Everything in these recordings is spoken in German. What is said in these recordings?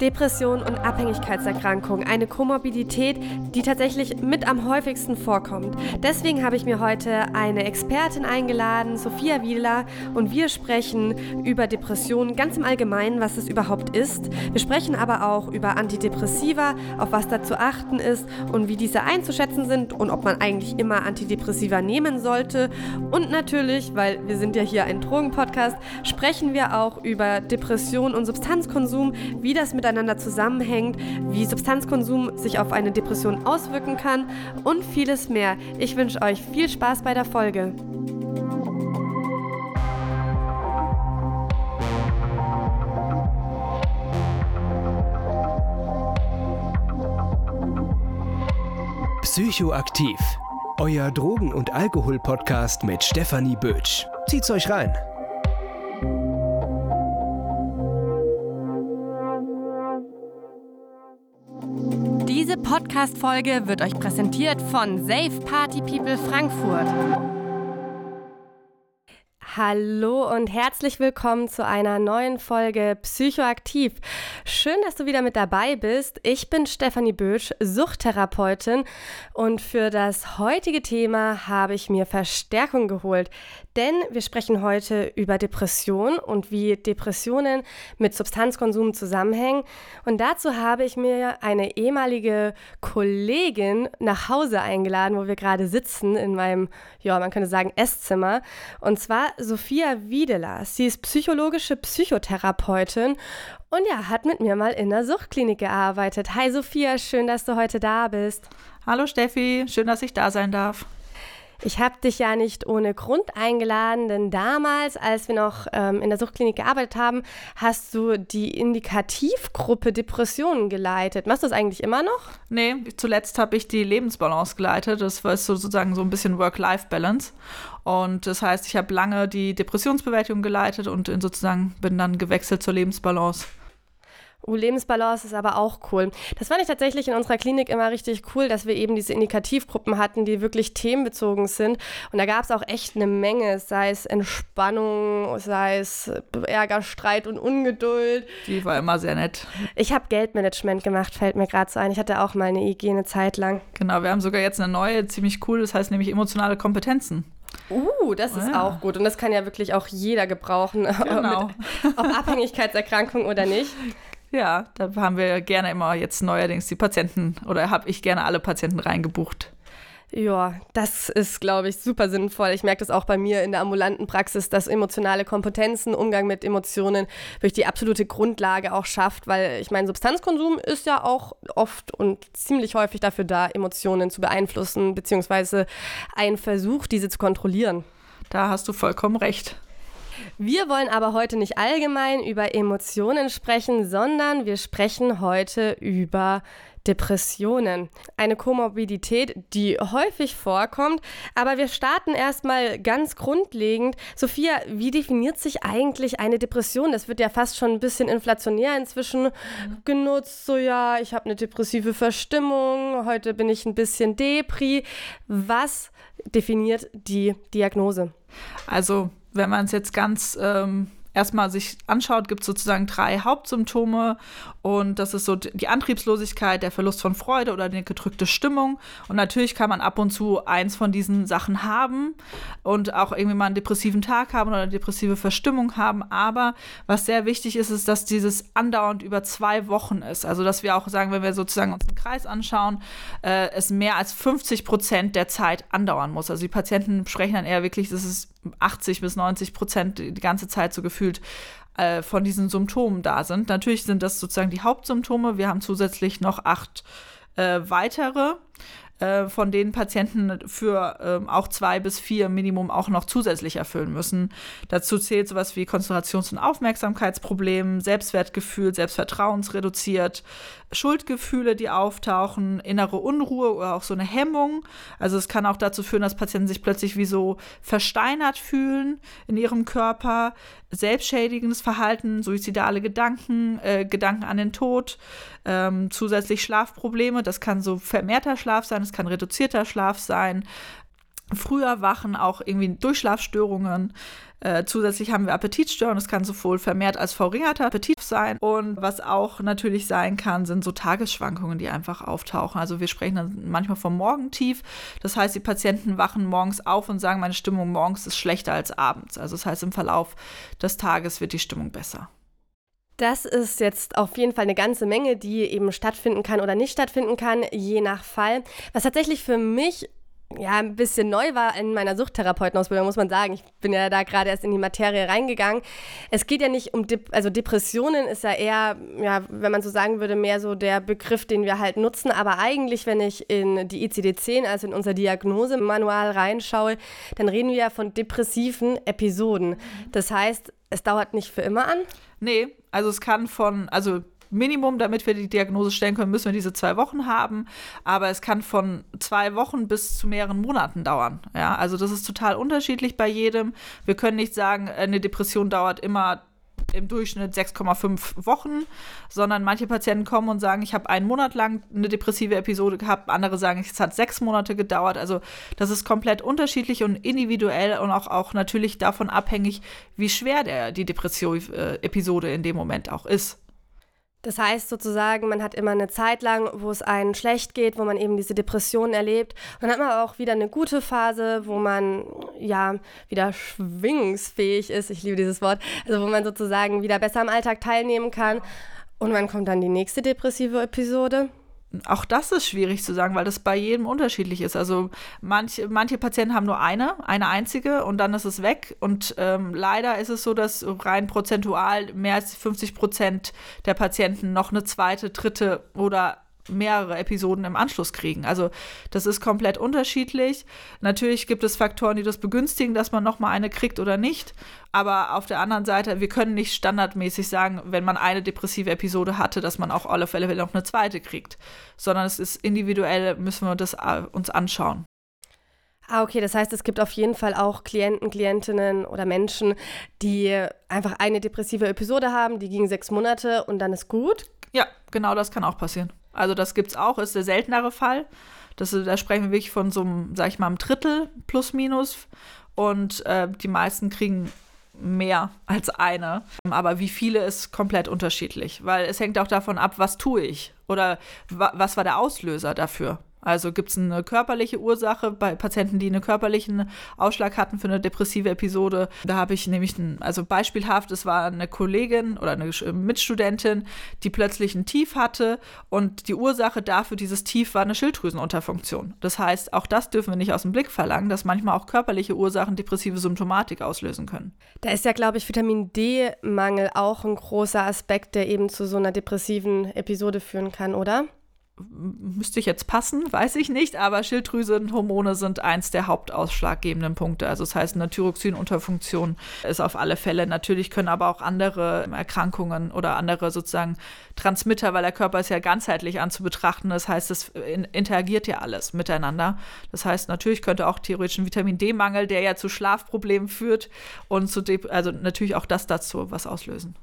Depression und Abhängigkeitserkrankung, eine Komorbidität, die tatsächlich mit am häufigsten vorkommt. Deswegen habe ich mir heute eine Expertin eingeladen, Sophia Wieler, und wir sprechen über Depressionen ganz im Allgemeinen, was es überhaupt ist. Wir sprechen aber auch über Antidepressiva, auf was da zu achten ist und wie diese einzuschätzen sind und ob man eigentlich immer Antidepressiva nehmen sollte. Und natürlich, weil wir sind ja hier ein Drogenpodcast, sprechen wir auch über Depression und Substanzkonsum, wie das mit miteinander zusammenhängt, wie Substanzkonsum sich auf eine Depression auswirken kann und vieles mehr. Ich wünsche euch viel Spaß bei der Folge. Psychoaktiv. Euer Drogen- und Alkohol-Podcast mit Stefanie Bötsch. Zieht's euch rein. Podcast-Folge wird euch präsentiert von Safe Party People Frankfurt. Hallo und herzlich willkommen zu einer neuen Folge Psychoaktiv. Schön, dass du wieder mit dabei bist. Ich bin Stefanie Bösch, Suchttherapeutin und für das heutige Thema habe ich mir Verstärkung geholt, denn wir sprechen heute über Depression und wie Depressionen mit Substanzkonsum zusammenhängen und dazu habe ich mir eine ehemalige Kollegin nach Hause eingeladen, wo wir gerade sitzen in meinem, ja, man könnte sagen Esszimmer und zwar Sophia Wiedeler. Sie ist psychologische Psychotherapeutin und ja, hat mit mir mal in der Suchtklinik gearbeitet. Hi Sophia, schön, dass du heute da bist. Hallo Steffi, schön, dass ich da sein darf. Ich habe dich ja nicht ohne Grund eingeladen, denn damals, als wir noch ähm, in der Suchtklinik gearbeitet haben, hast du die Indikativgruppe Depressionen geleitet. Machst du das eigentlich immer noch? Nee, zuletzt habe ich die Lebensbalance geleitet. Das war sozusagen so ein bisschen Work-Life-Balance. Und das heißt, ich habe lange die Depressionsbewältigung geleitet und sozusagen bin dann gewechselt zur Lebensbalance. Uh, Lebensbalance ist aber auch cool. Das fand ich tatsächlich in unserer Klinik immer richtig cool, dass wir eben diese Indikativgruppen hatten, die wirklich themenbezogen sind. Und da gab es auch echt eine Menge, sei es Entspannung, sei es Ärger, Streit und Ungeduld. Die war immer sehr nett. Ich habe Geldmanagement gemacht, fällt mir gerade so ein. Ich hatte auch mal eine IG eine Zeit lang. Genau, wir haben sogar jetzt eine neue, ziemlich cool, das heißt nämlich emotionale Kompetenzen. Uh, das ist ja. auch gut. Und das kann ja wirklich auch jeder gebrauchen, genau. ob, ob Abhängigkeitserkrankung oder nicht. Ja, da haben wir gerne immer jetzt neuerdings die Patienten oder habe ich gerne alle Patienten reingebucht. Ja, das ist, glaube ich, super sinnvoll. Ich merke das auch bei mir in der ambulanten Praxis, dass emotionale Kompetenzen, Umgang mit Emotionen durch die absolute Grundlage auch schafft, weil ich meine, Substanzkonsum ist ja auch oft und ziemlich häufig dafür da, Emotionen zu beeinflussen, beziehungsweise ein Versuch, diese zu kontrollieren. Da hast du vollkommen recht. Wir wollen aber heute nicht allgemein über Emotionen sprechen, sondern wir sprechen heute über Depressionen. Eine Komorbidität, die häufig vorkommt. Aber wir starten erstmal ganz grundlegend. Sophia, wie definiert sich eigentlich eine Depression? Das wird ja fast schon ein bisschen inflationär inzwischen genutzt. So, ja, ich habe eine depressive Verstimmung, heute bin ich ein bisschen Depri. Was definiert die Diagnose? Also wenn man es jetzt ganz ähm, erstmal sich anschaut, gibt es sozusagen drei Hauptsymptome und das ist so die Antriebslosigkeit, der Verlust von Freude oder eine gedrückte Stimmung. Und natürlich kann man ab und zu eins von diesen Sachen haben und auch irgendwie mal einen depressiven Tag haben oder eine depressive Verstimmung haben. Aber was sehr wichtig ist, ist, dass dieses andauernd über zwei Wochen ist. Also dass wir auch sagen, wenn wir sozusagen uns den Kreis anschauen, äh, es mehr als 50 Prozent der Zeit andauern muss. Also die Patienten sprechen dann eher wirklich, dass es 80 bis 90 Prozent die ganze Zeit so gefühlt äh, von diesen Symptomen da sind. Natürlich sind das sozusagen die Hauptsymptome. Wir haben zusätzlich noch acht äh, weitere äh, von denen Patienten für ähm, auch zwei bis vier Minimum auch noch zusätzlich erfüllen müssen. Dazu zählt sowas wie Konzentrations- und Aufmerksamkeitsprobleme, Selbstwertgefühl, Selbstvertrauensreduziert, Schuldgefühle, die auftauchen, innere Unruhe oder auch so eine Hemmung. Also es kann auch dazu führen, dass Patienten sich plötzlich wie so versteinert fühlen in ihrem Körper, selbstschädigendes Verhalten, suizidale Gedanken, äh, Gedanken an den Tod, ähm, zusätzlich Schlafprobleme. Das kann so vermehrter Schlaf sein, es kann reduzierter Schlaf sein. Früher wachen, auch irgendwie Durchschlafstörungen. Äh, zusätzlich haben wir Appetitstörungen. Das kann sowohl vermehrt als verringerter Appetit sein. Und was auch natürlich sein kann, sind so Tagesschwankungen, die einfach auftauchen. Also wir sprechen dann manchmal vom Morgentief. Das heißt, die Patienten wachen morgens auf und sagen, meine Stimmung morgens ist schlechter als abends. Also das heißt, im Verlauf des Tages wird die Stimmung besser. Das ist jetzt auf jeden Fall eine ganze Menge, die eben stattfinden kann oder nicht stattfinden kann, je nach Fall. Was tatsächlich für mich ja, ein bisschen neu war in meiner Suchttherapeutenausbildung, muss man sagen. Ich bin ja da gerade erst in die Materie reingegangen. Es geht ja nicht um, Dep also Depressionen ist ja eher, ja, wenn man so sagen würde, mehr so der Begriff, den wir halt nutzen. Aber eigentlich, wenn ich in die ICD-10, also in unser Diagnosemanual reinschaue, dann reden wir ja von depressiven Episoden. Das heißt, es dauert nicht für immer an. Nee, also es kann von, also Minimum, damit wir die Diagnose stellen können, müssen wir diese zwei Wochen haben. Aber es kann von zwei Wochen bis zu mehreren Monaten dauern. Ja, also das ist total unterschiedlich bei jedem. Wir können nicht sagen, eine Depression dauert immer im Durchschnitt 6,5 Wochen, sondern manche Patienten kommen und sagen, ich habe einen Monat lang eine depressive Episode gehabt, andere sagen, es hat sechs Monate gedauert. Also das ist komplett unterschiedlich und individuell und auch, auch natürlich davon abhängig, wie schwer der, die depressive äh, Episode in dem Moment auch ist. Das heißt sozusagen, man hat immer eine Zeit lang, wo es einen schlecht geht, wo man eben diese Depressionen erlebt. Und dann hat man auch wieder eine gute Phase, wo man ja wieder schwingungsfähig ist. Ich liebe dieses Wort. Also wo man sozusagen wieder besser am Alltag teilnehmen kann. Und wann kommt dann die nächste depressive Episode? Auch das ist schwierig zu sagen, weil das bei jedem unterschiedlich ist. Also manche, manche Patienten haben nur eine, eine einzige und dann ist es weg. Und ähm, leider ist es so, dass rein prozentual mehr als 50 Prozent der Patienten noch eine zweite, dritte oder mehrere Episoden im Anschluss kriegen. Also das ist komplett unterschiedlich. Natürlich gibt es Faktoren, die das begünstigen, dass man noch mal eine kriegt oder nicht. Aber auf der anderen Seite, wir können nicht standardmäßig sagen, wenn man eine depressive Episode hatte, dass man auch alle Fälle noch eine zweite kriegt, sondern es ist individuell, müssen wir das äh, uns anschauen. Ah, okay, das heißt, es gibt auf jeden Fall auch Klienten, Klientinnen oder Menschen, die einfach eine depressive Episode haben, die ging sechs Monate und dann ist gut. Ja, genau das kann auch passieren. Also das gibt es auch, ist der seltenere Fall. Das, da sprechen wir wirklich von so einem, sag ich mal, einem Drittel plus minus. Und äh, die meisten kriegen mehr als eine. Aber wie viele ist komplett unterschiedlich, weil es hängt auch davon ab, was tue ich oder wa was war der Auslöser dafür. Also gibt es eine körperliche Ursache bei Patienten, die einen körperlichen Ausschlag hatten für eine depressive Episode. Da habe ich nämlich, ein, also beispielhaft, es war eine Kollegin oder eine Mitstudentin, die plötzlich ein Tief hatte und die Ursache dafür, dieses Tief, war eine Schilddrüsenunterfunktion. Das heißt, auch das dürfen wir nicht aus dem Blick verlangen, dass manchmal auch körperliche Ursachen depressive Symptomatik auslösen können. Da ist ja, glaube ich, Vitamin D-Mangel auch ein großer Aspekt, der eben zu so einer depressiven Episode führen kann, oder? Müsste ich jetzt passen, weiß ich nicht, aber Schilddrüsenhormone sind eins der hauptausschlaggebenden Punkte. Also das heißt, eine Thyroxinunterfunktion ist auf alle Fälle. Natürlich können aber auch andere Erkrankungen oder andere sozusagen Transmitter, weil der Körper ist ja ganzheitlich anzubetrachten. Das heißt, es interagiert ja alles miteinander. Das heißt, natürlich könnte auch theoretisch ein Vitamin D-Mangel, der ja zu Schlafproblemen führt und zu, also natürlich auch das dazu was auslösen.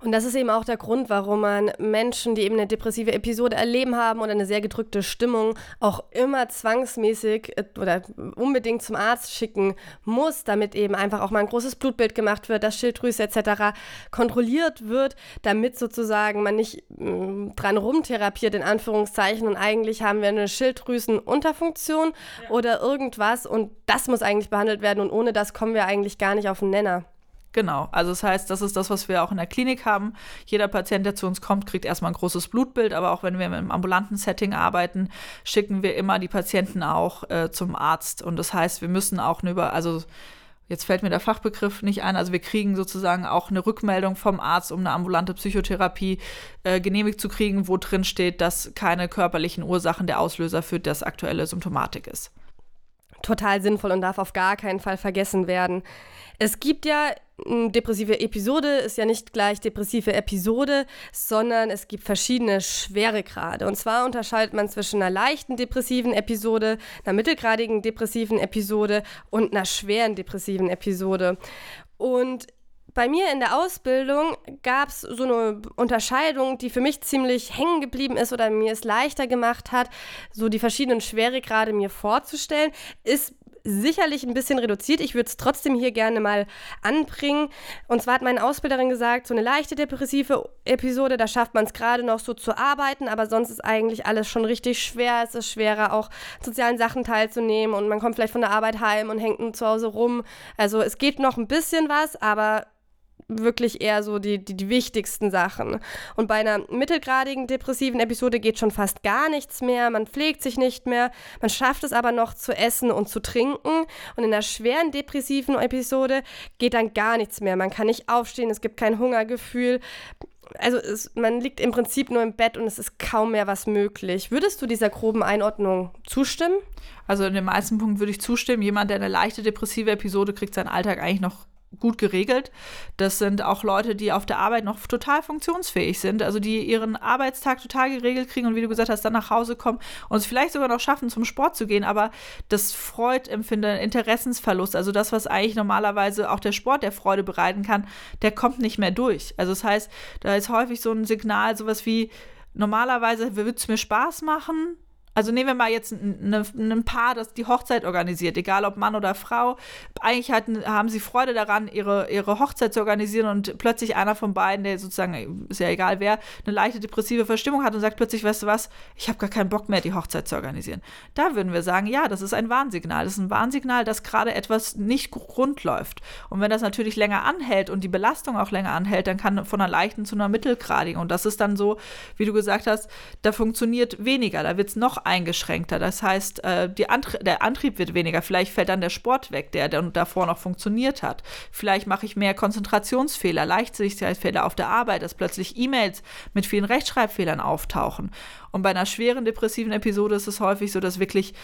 Und das ist eben auch der Grund, warum man Menschen, die eben eine depressive Episode erleben haben oder eine sehr gedrückte Stimmung, auch immer zwangsmäßig äh, oder unbedingt zum Arzt schicken muss, damit eben einfach auch mal ein großes Blutbild gemacht wird, das Schilddrüse etc. kontrolliert wird, damit sozusagen man nicht mh, mm, dran rumtherapiert, in Anführungszeichen, und eigentlich haben wir eine Schilddrüsenunterfunktion ja. oder irgendwas und das muss eigentlich behandelt werden und ohne das kommen wir eigentlich gar nicht auf den Nenner. Genau, also das heißt, das ist das, was wir auch in der Klinik haben. Jeder Patient, der zu uns kommt, kriegt erstmal ein großes Blutbild, aber auch wenn wir im ambulanten Setting arbeiten, schicken wir immer die Patienten auch äh, zum Arzt. Und das heißt, wir müssen auch über, also jetzt fällt mir der Fachbegriff nicht ein, also wir kriegen sozusagen auch eine Rückmeldung vom Arzt, um eine ambulante Psychotherapie äh, genehmigt zu kriegen, wo drin steht, dass keine körperlichen Ursachen der Auslöser für das aktuelle Symptomatik ist. Total sinnvoll und darf auf gar keinen Fall vergessen werden. Es gibt ja depressive Episode ist ja nicht gleich depressive Episode, sondern es gibt verschiedene Schweregrade. Und zwar unterscheidet man zwischen einer leichten depressiven Episode, einer mittelgradigen depressiven Episode und einer schweren depressiven Episode. Und bei mir in der Ausbildung gab es so eine Unterscheidung, die für mich ziemlich hängen geblieben ist oder mir es leichter gemacht hat, so die verschiedenen Schweregrade mir vorzustellen, ist sicherlich ein bisschen reduziert. Ich würde es trotzdem hier gerne mal anbringen. Und zwar hat meine Ausbilderin gesagt, so eine leichte depressive Episode, da schafft man es gerade noch so zu arbeiten, aber sonst ist eigentlich alles schon richtig schwer. Es ist schwerer, auch sozialen Sachen teilzunehmen und man kommt vielleicht von der Arbeit heim und hängt zu Hause rum. Also es geht noch ein bisschen was, aber wirklich eher so die, die, die, wichtigsten Sachen. Und bei einer mittelgradigen depressiven Episode geht schon fast gar nichts mehr, man pflegt sich nicht mehr, man schafft es aber noch zu essen und zu trinken. Und in einer schweren depressiven Episode geht dann gar nichts mehr. Man kann nicht aufstehen, es gibt kein Hungergefühl. Also es, man liegt im Prinzip nur im Bett und es ist kaum mehr was möglich. Würdest du dieser groben Einordnung zustimmen? Also in den meisten Punkten würde ich zustimmen. Jemand, der eine leichte depressive Episode kriegt, seinen Alltag eigentlich noch gut geregelt. Das sind auch Leute, die auf der Arbeit noch total funktionsfähig sind, also die ihren Arbeitstag total geregelt kriegen und wie du gesagt hast, dann nach Hause kommen und es vielleicht sogar noch schaffen, zum Sport zu gehen, aber das Freudempfinden, Interessensverlust, also das, was eigentlich normalerweise auch der Sport der Freude bereiten kann, der kommt nicht mehr durch. Also das heißt, da ist häufig so ein Signal, sowas wie, normalerweise würde es mir Spaß machen, also nehmen wir mal jetzt ein, ein, Paar, das die Hochzeit organisiert, egal ob Mann oder Frau. Eigentlich hatten, haben sie Freude daran, ihre, ihre Hochzeit zu organisieren und plötzlich einer von beiden, der sozusagen, ist ja egal wer, eine leichte depressive Verstimmung hat und sagt plötzlich, weißt du was, ich habe gar keinen Bock mehr, die Hochzeit zu organisieren. Da würden wir sagen, ja, das ist ein Warnsignal. Das ist ein Warnsignal, dass gerade etwas nicht rund läuft. Und wenn das natürlich länger anhält und die Belastung auch länger anhält, dann kann von einer leichten zu einer mittelgradigen. Und das ist dann so, wie du gesagt hast, da funktioniert weniger, da wird es noch eingeschränkter. Das heißt, äh, Antrie der Antrieb wird weniger. Vielleicht fällt dann der Sport weg, der, der davor noch funktioniert hat. Vielleicht mache ich mehr Konzentrationsfehler, Leichtsichtigkeitsfehler auf der Arbeit, dass plötzlich E-Mails mit vielen Rechtschreibfehlern auftauchen. Und bei einer schweren depressiven Episode ist es häufig so, dass wirklich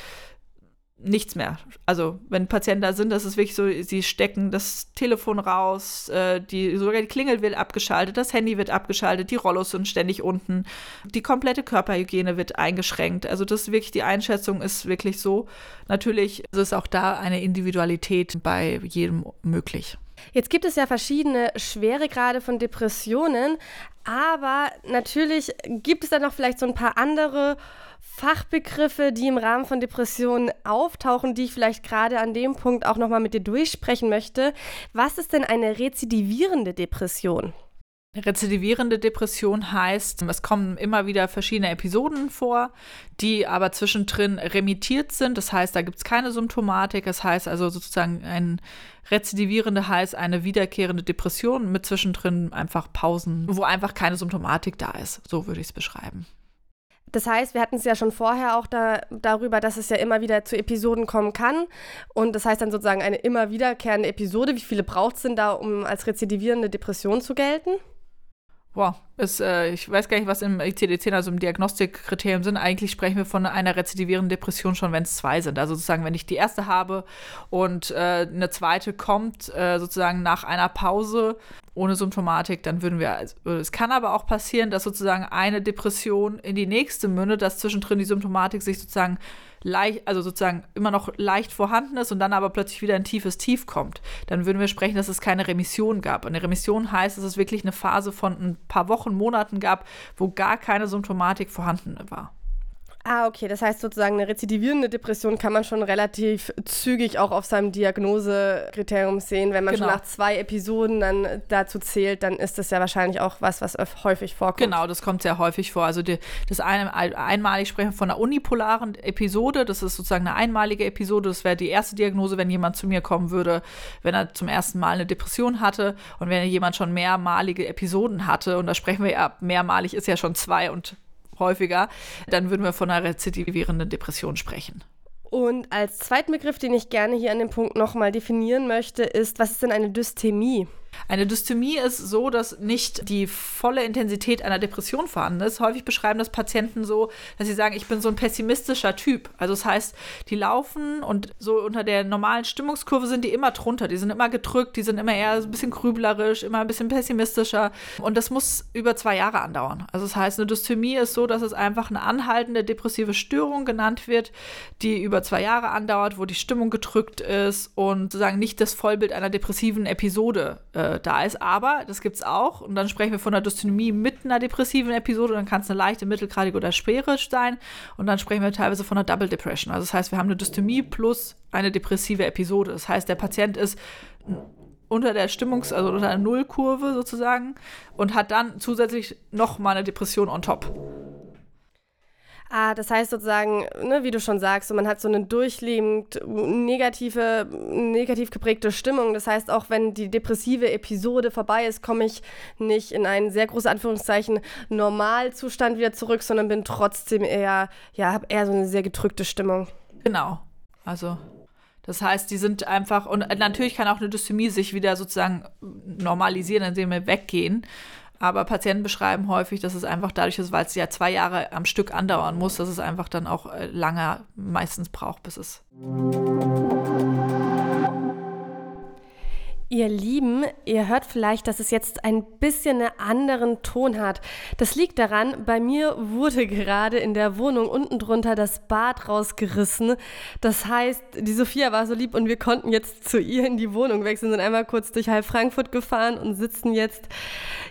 nichts mehr. Also wenn Patienten da sind, das ist wirklich so, sie stecken das Telefon raus, äh, die, sogar die Klingel wird abgeschaltet, das Handy wird abgeschaltet, die Rollos sind ständig unten, die komplette Körperhygiene wird eingeschränkt. Also das ist wirklich, die Einschätzung ist wirklich so. Natürlich ist auch da eine Individualität bei jedem möglich. Jetzt gibt es ja verschiedene Schweregrade von Depressionen, aber natürlich gibt es da noch vielleicht so ein paar andere Fachbegriffe, die im Rahmen von Depressionen auftauchen, die ich vielleicht gerade an dem Punkt auch nochmal mit dir durchsprechen möchte. Was ist denn eine rezidivierende Depression? Rezidivierende Depression heißt, es kommen immer wieder verschiedene Episoden vor, die aber zwischendrin remittiert sind. Das heißt, da gibt es keine Symptomatik. Das heißt also sozusagen ein rezidivierende heißt eine wiederkehrende Depression mit zwischendrin einfach Pausen, wo einfach keine Symptomatik da ist. So würde ich es beschreiben. Das heißt, wir hatten es ja schon vorher auch da, darüber, dass es ja immer wieder zu Episoden kommen kann. Und das heißt dann sozusagen eine immer wiederkehrende Episode. Wie viele braucht es denn da, um als rezidivierende Depression zu gelten? Boah, ist, äh, ich weiß gar nicht, was im ICD-10, also im Diagnostikkriterium sind. Eigentlich sprechen wir von einer rezidivierenden Depression schon, wenn es zwei sind. Also sozusagen, wenn ich die erste habe und äh, eine zweite kommt, äh, sozusagen nach einer Pause ohne Symptomatik, dann würden wir, also, es kann aber auch passieren, dass sozusagen eine Depression in die nächste mündet, dass zwischendrin die Symptomatik sich sozusagen leicht, also sozusagen immer noch leicht vorhanden ist und dann aber plötzlich wieder ein tiefes Tief kommt, dann würden wir sprechen, dass es keine Remission gab. Und eine Remission heißt, dass es wirklich eine Phase von ein paar Wochen, Monaten gab, wo gar keine Symptomatik vorhanden war. Ah, okay. Das heißt sozusagen, eine rezidivierende Depression kann man schon relativ zügig auch auf seinem Diagnosekriterium sehen. Wenn man genau. schon nach zwei Episoden dann dazu zählt, dann ist das ja wahrscheinlich auch was, was häufig vorkommt. Genau, das kommt sehr häufig vor. Also die, das eine, einmalig sprechen wir von einer unipolaren Episode. Das ist sozusagen eine einmalige Episode. Das wäre die erste Diagnose, wenn jemand zu mir kommen würde, wenn er zum ersten Mal eine Depression hatte und wenn jemand schon mehrmalige Episoden hatte. Und da sprechen wir ja, mehrmalig ist ja schon zwei und häufiger, dann würden wir von einer rezidivierenden Depression sprechen. Und als zweiten Begriff, den ich gerne hier an dem Punkt nochmal definieren möchte, ist, was ist denn eine Dysthemie? Eine Dysthemie ist so, dass nicht die volle Intensität einer Depression vorhanden ist. Häufig beschreiben das Patienten so, dass sie sagen, ich bin so ein pessimistischer Typ. Also das heißt, die laufen und so unter der normalen Stimmungskurve sind die immer drunter. Die sind immer gedrückt, die sind immer eher ein bisschen grüblerisch, immer ein bisschen pessimistischer. Und das muss über zwei Jahre andauern. Also das heißt, eine Dysthemie ist so, dass es einfach eine anhaltende depressive Störung genannt wird, die über zwei Jahre andauert, wo die Stimmung gedrückt ist und sozusagen nicht das Vollbild einer depressiven Episode äh, äh, da ist. Aber das gibt es auch. Und dann sprechen wir von einer Dystonymie mit einer depressiven Episode. Dann kann es eine leichte, mittelgradige oder schwere sein. Und dann sprechen wir teilweise von einer Double Depression. Also das heißt, wir haben eine Dystomie plus eine depressive Episode. Das heißt, der Patient ist unter der Stimmungs-, also unter der Nullkurve sozusagen und hat dann zusätzlich noch mal eine Depression on top. Ah, das heißt sozusagen, ne, wie du schon sagst, so man hat so eine durchliegend negative, negativ geprägte Stimmung. Das heißt, auch wenn die depressive Episode vorbei ist, komme ich nicht in einen sehr großen Anführungszeichen Normalzustand wieder zurück, sondern bin trotzdem eher, ja, habe eher so eine sehr gedrückte Stimmung. Genau. Also das heißt, die sind einfach, und natürlich kann auch eine Dysthymie sich wieder sozusagen normalisieren, indem wir weggehen. Aber Patienten beschreiben häufig, dass es einfach dadurch ist, weil es ja zwei Jahre am Stück andauern muss, dass es einfach dann auch äh, lange meistens braucht, bis es. Ihr Lieben, ihr hört vielleicht, dass es jetzt ein bisschen einen anderen Ton hat. Das liegt daran, bei mir wurde gerade in der Wohnung unten drunter das Bad rausgerissen. Das heißt, die Sophia war so lieb und wir konnten jetzt zu ihr in die Wohnung wechseln, sind einmal kurz durch halb Frankfurt gefahren und sitzen jetzt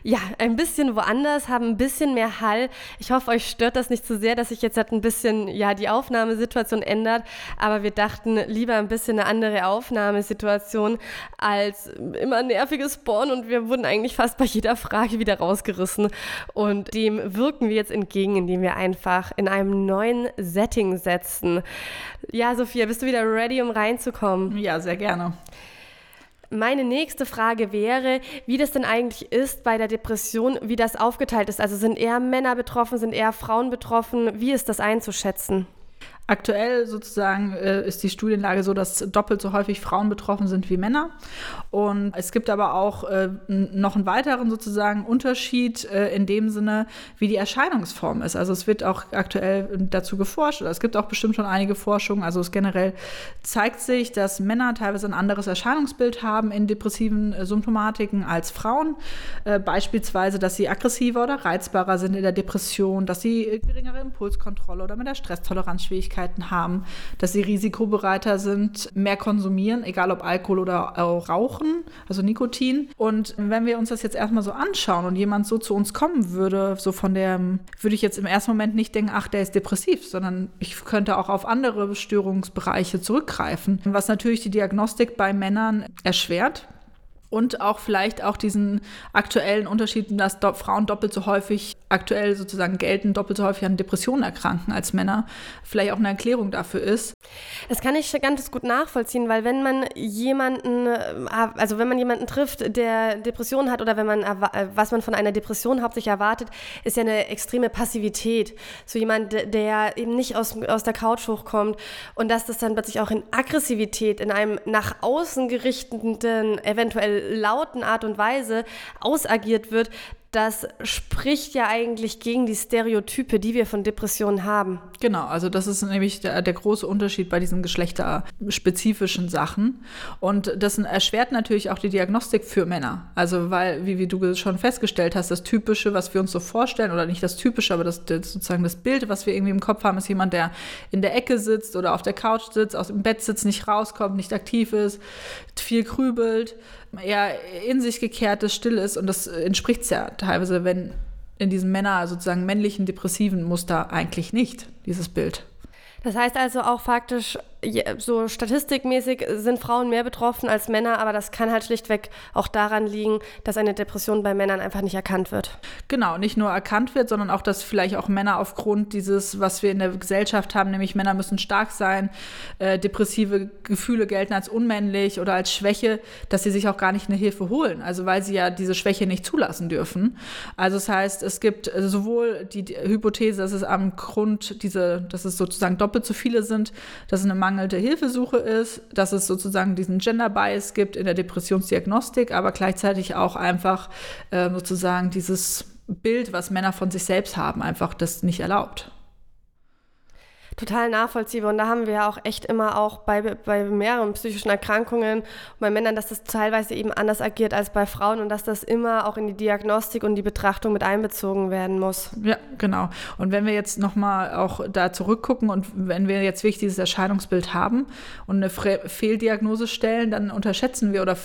ja ein bisschen woanders, haben ein bisschen mehr Hall. Ich hoffe, euch stört das nicht zu so sehr, dass sich jetzt halt ein bisschen ja die Aufnahmesituation ändert, aber wir dachten lieber ein bisschen eine andere Aufnahmesituation als immer nerviges Spawn und wir wurden eigentlich fast bei jeder Frage wieder rausgerissen. Und dem wirken wir jetzt entgegen, indem wir einfach in einem neuen Setting setzen. Ja, Sophia, bist du wieder ready, um reinzukommen? Ja, sehr gerne. Meine nächste Frage wäre, wie das denn eigentlich ist bei der Depression, wie das aufgeteilt ist. Also sind eher Männer betroffen, sind eher Frauen betroffen? Wie ist das einzuschätzen? Aktuell sozusagen äh, ist die Studienlage so, dass doppelt so häufig Frauen betroffen sind wie Männer. Und es gibt aber auch äh, noch einen weiteren sozusagen Unterschied äh, in dem Sinne, wie die Erscheinungsform ist. Also es wird auch aktuell dazu geforscht, oder es gibt auch bestimmt schon einige Forschungen. Also es generell zeigt sich, dass Männer teilweise ein anderes Erscheinungsbild haben in depressiven äh, Symptomatiken als Frauen. Äh, beispielsweise, dass sie aggressiver oder reizbarer sind in der Depression, dass sie geringere Impulskontrolle oder mit der Stresstoleranz Schwierigkeiten haben, dass sie risikobereiter sind, mehr konsumieren, egal ob Alkohol oder auch Rauchen, also Nikotin. Und wenn wir uns das jetzt erstmal so anschauen und jemand so zu uns kommen würde, so von der, würde ich jetzt im ersten Moment nicht denken, ach, der ist depressiv, sondern ich könnte auch auf andere Störungsbereiche zurückgreifen, was natürlich die Diagnostik bei Männern erschwert und auch vielleicht auch diesen aktuellen Unterschied, dass do Frauen doppelt so häufig aktuell sozusagen gelten, doppelt so häufig an Depressionen erkranken als Männer, vielleicht auch eine Erklärung dafür ist. Das kann ich ganz gut nachvollziehen, weil wenn man jemanden, äh, also wenn man jemanden trifft, der Depressionen hat oder wenn man äh, was man von einer Depression hauptsächlich erwartet, ist ja eine extreme Passivität. So jemand, der eben nicht aus, aus der Couch hochkommt und dass das dann plötzlich auch in Aggressivität, in einem nach außen gerichteten, eventuell lauten Art und Weise ausagiert wird, das spricht ja eigentlich gegen die Stereotype, die wir von Depressionen haben. Genau, also das ist nämlich der, der große Unterschied bei diesen geschlechterspezifischen Sachen. Und das erschwert natürlich auch die Diagnostik für Männer. Also weil, wie, wie du schon festgestellt hast, das Typische, was wir uns so vorstellen, oder nicht das Typische, aber das, das sozusagen das Bild, was wir irgendwie im Kopf haben, ist jemand, der in der Ecke sitzt oder auf der Couch sitzt, aus dem Bett sitzt, nicht rauskommt, nicht aktiv ist, viel grübelt eher in sich gekehrt ist, still ist. Und das entspricht ja teilweise, wenn in diesem Männer, sozusagen männlichen depressiven Muster eigentlich nicht, dieses Bild. Das heißt also auch faktisch, so statistikmäßig sind Frauen mehr betroffen als Männer, aber das kann halt schlichtweg auch daran liegen, dass eine Depression bei Männern einfach nicht erkannt wird. Genau, nicht nur erkannt wird, sondern auch, dass vielleicht auch Männer aufgrund dieses, was wir in der Gesellschaft haben, nämlich Männer müssen stark sein, äh, depressive Gefühle gelten als unmännlich oder als Schwäche, dass sie sich auch gar nicht eine Hilfe holen, also weil sie ja diese Schwäche nicht zulassen dürfen. Also das heißt, es gibt sowohl die, Hypothese, dass es am Grund diese, dass es sozusagen doppelt so viele sind, dass es eine mangelnde Hilfesuche ist, dass es sozusagen diesen Gender Bias gibt in der Depressionsdiagnostik, aber gleichzeitig auch einfach äh, sozusagen dieses Bild, was Männer von sich selbst haben, einfach das nicht erlaubt. Total nachvollziehbar. Und da haben wir ja auch echt immer auch bei, bei mehreren psychischen Erkrankungen bei Männern, dass das teilweise eben anders agiert als bei Frauen und dass das immer auch in die Diagnostik und die Betrachtung mit einbezogen werden muss. Ja, genau. Und wenn wir jetzt nochmal auch da zurückgucken und wenn wir jetzt wirklich dieses Erscheinungsbild haben und eine Fre Fehldiagnose stellen, dann unterschätzen wir oder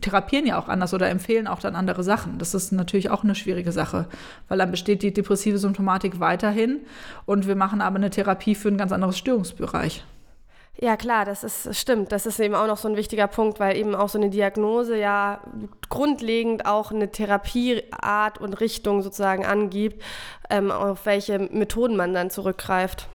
therapieren ja auch anders oder empfehlen auch dann andere Sachen. Das ist natürlich auch eine schwierige Sache, weil dann besteht die depressive Symptomatik weiterhin und wir machen aber eine Therapie für ein ganz anderes Störungsbereich. Ja, klar, das ist stimmt. Das ist eben auch noch so ein wichtiger Punkt, weil eben auch so eine Diagnose ja grundlegend auch eine Therapieart und Richtung sozusagen angibt, ähm, auf welche Methoden man dann zurückgreift.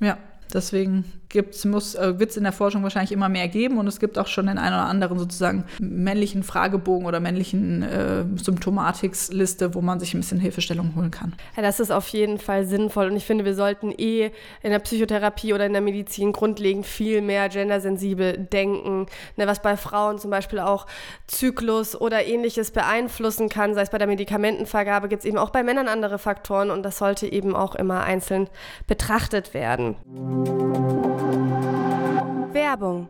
Ja, Deswegen gibt's, muss, äh, wird es in der Forschung wahrscheinlich immer mehr geben und es gibt auch schon den einen oder anderen sozusagen männlichen Fragebogen oder männlichen äh, Symptomatiksliste, wo man sich ein bisschen Hilfestellung holen kann. Ja, das ist auf jeden Fall sinnvoll und ich finde, wir sollten eh in der Psychotherapie oder in der Medizin grundlegend viel mehr gendersensibel denken, ne, was bei Frauen zum Beispiel auch Zyklus oder ähnliches beeinflussen kann, sei es bei der Medikamentenvergabe, gibt es eben auch bei Männern andere Faktoren und das sollte eben auch immer einzeln betrachtet werden. Werbung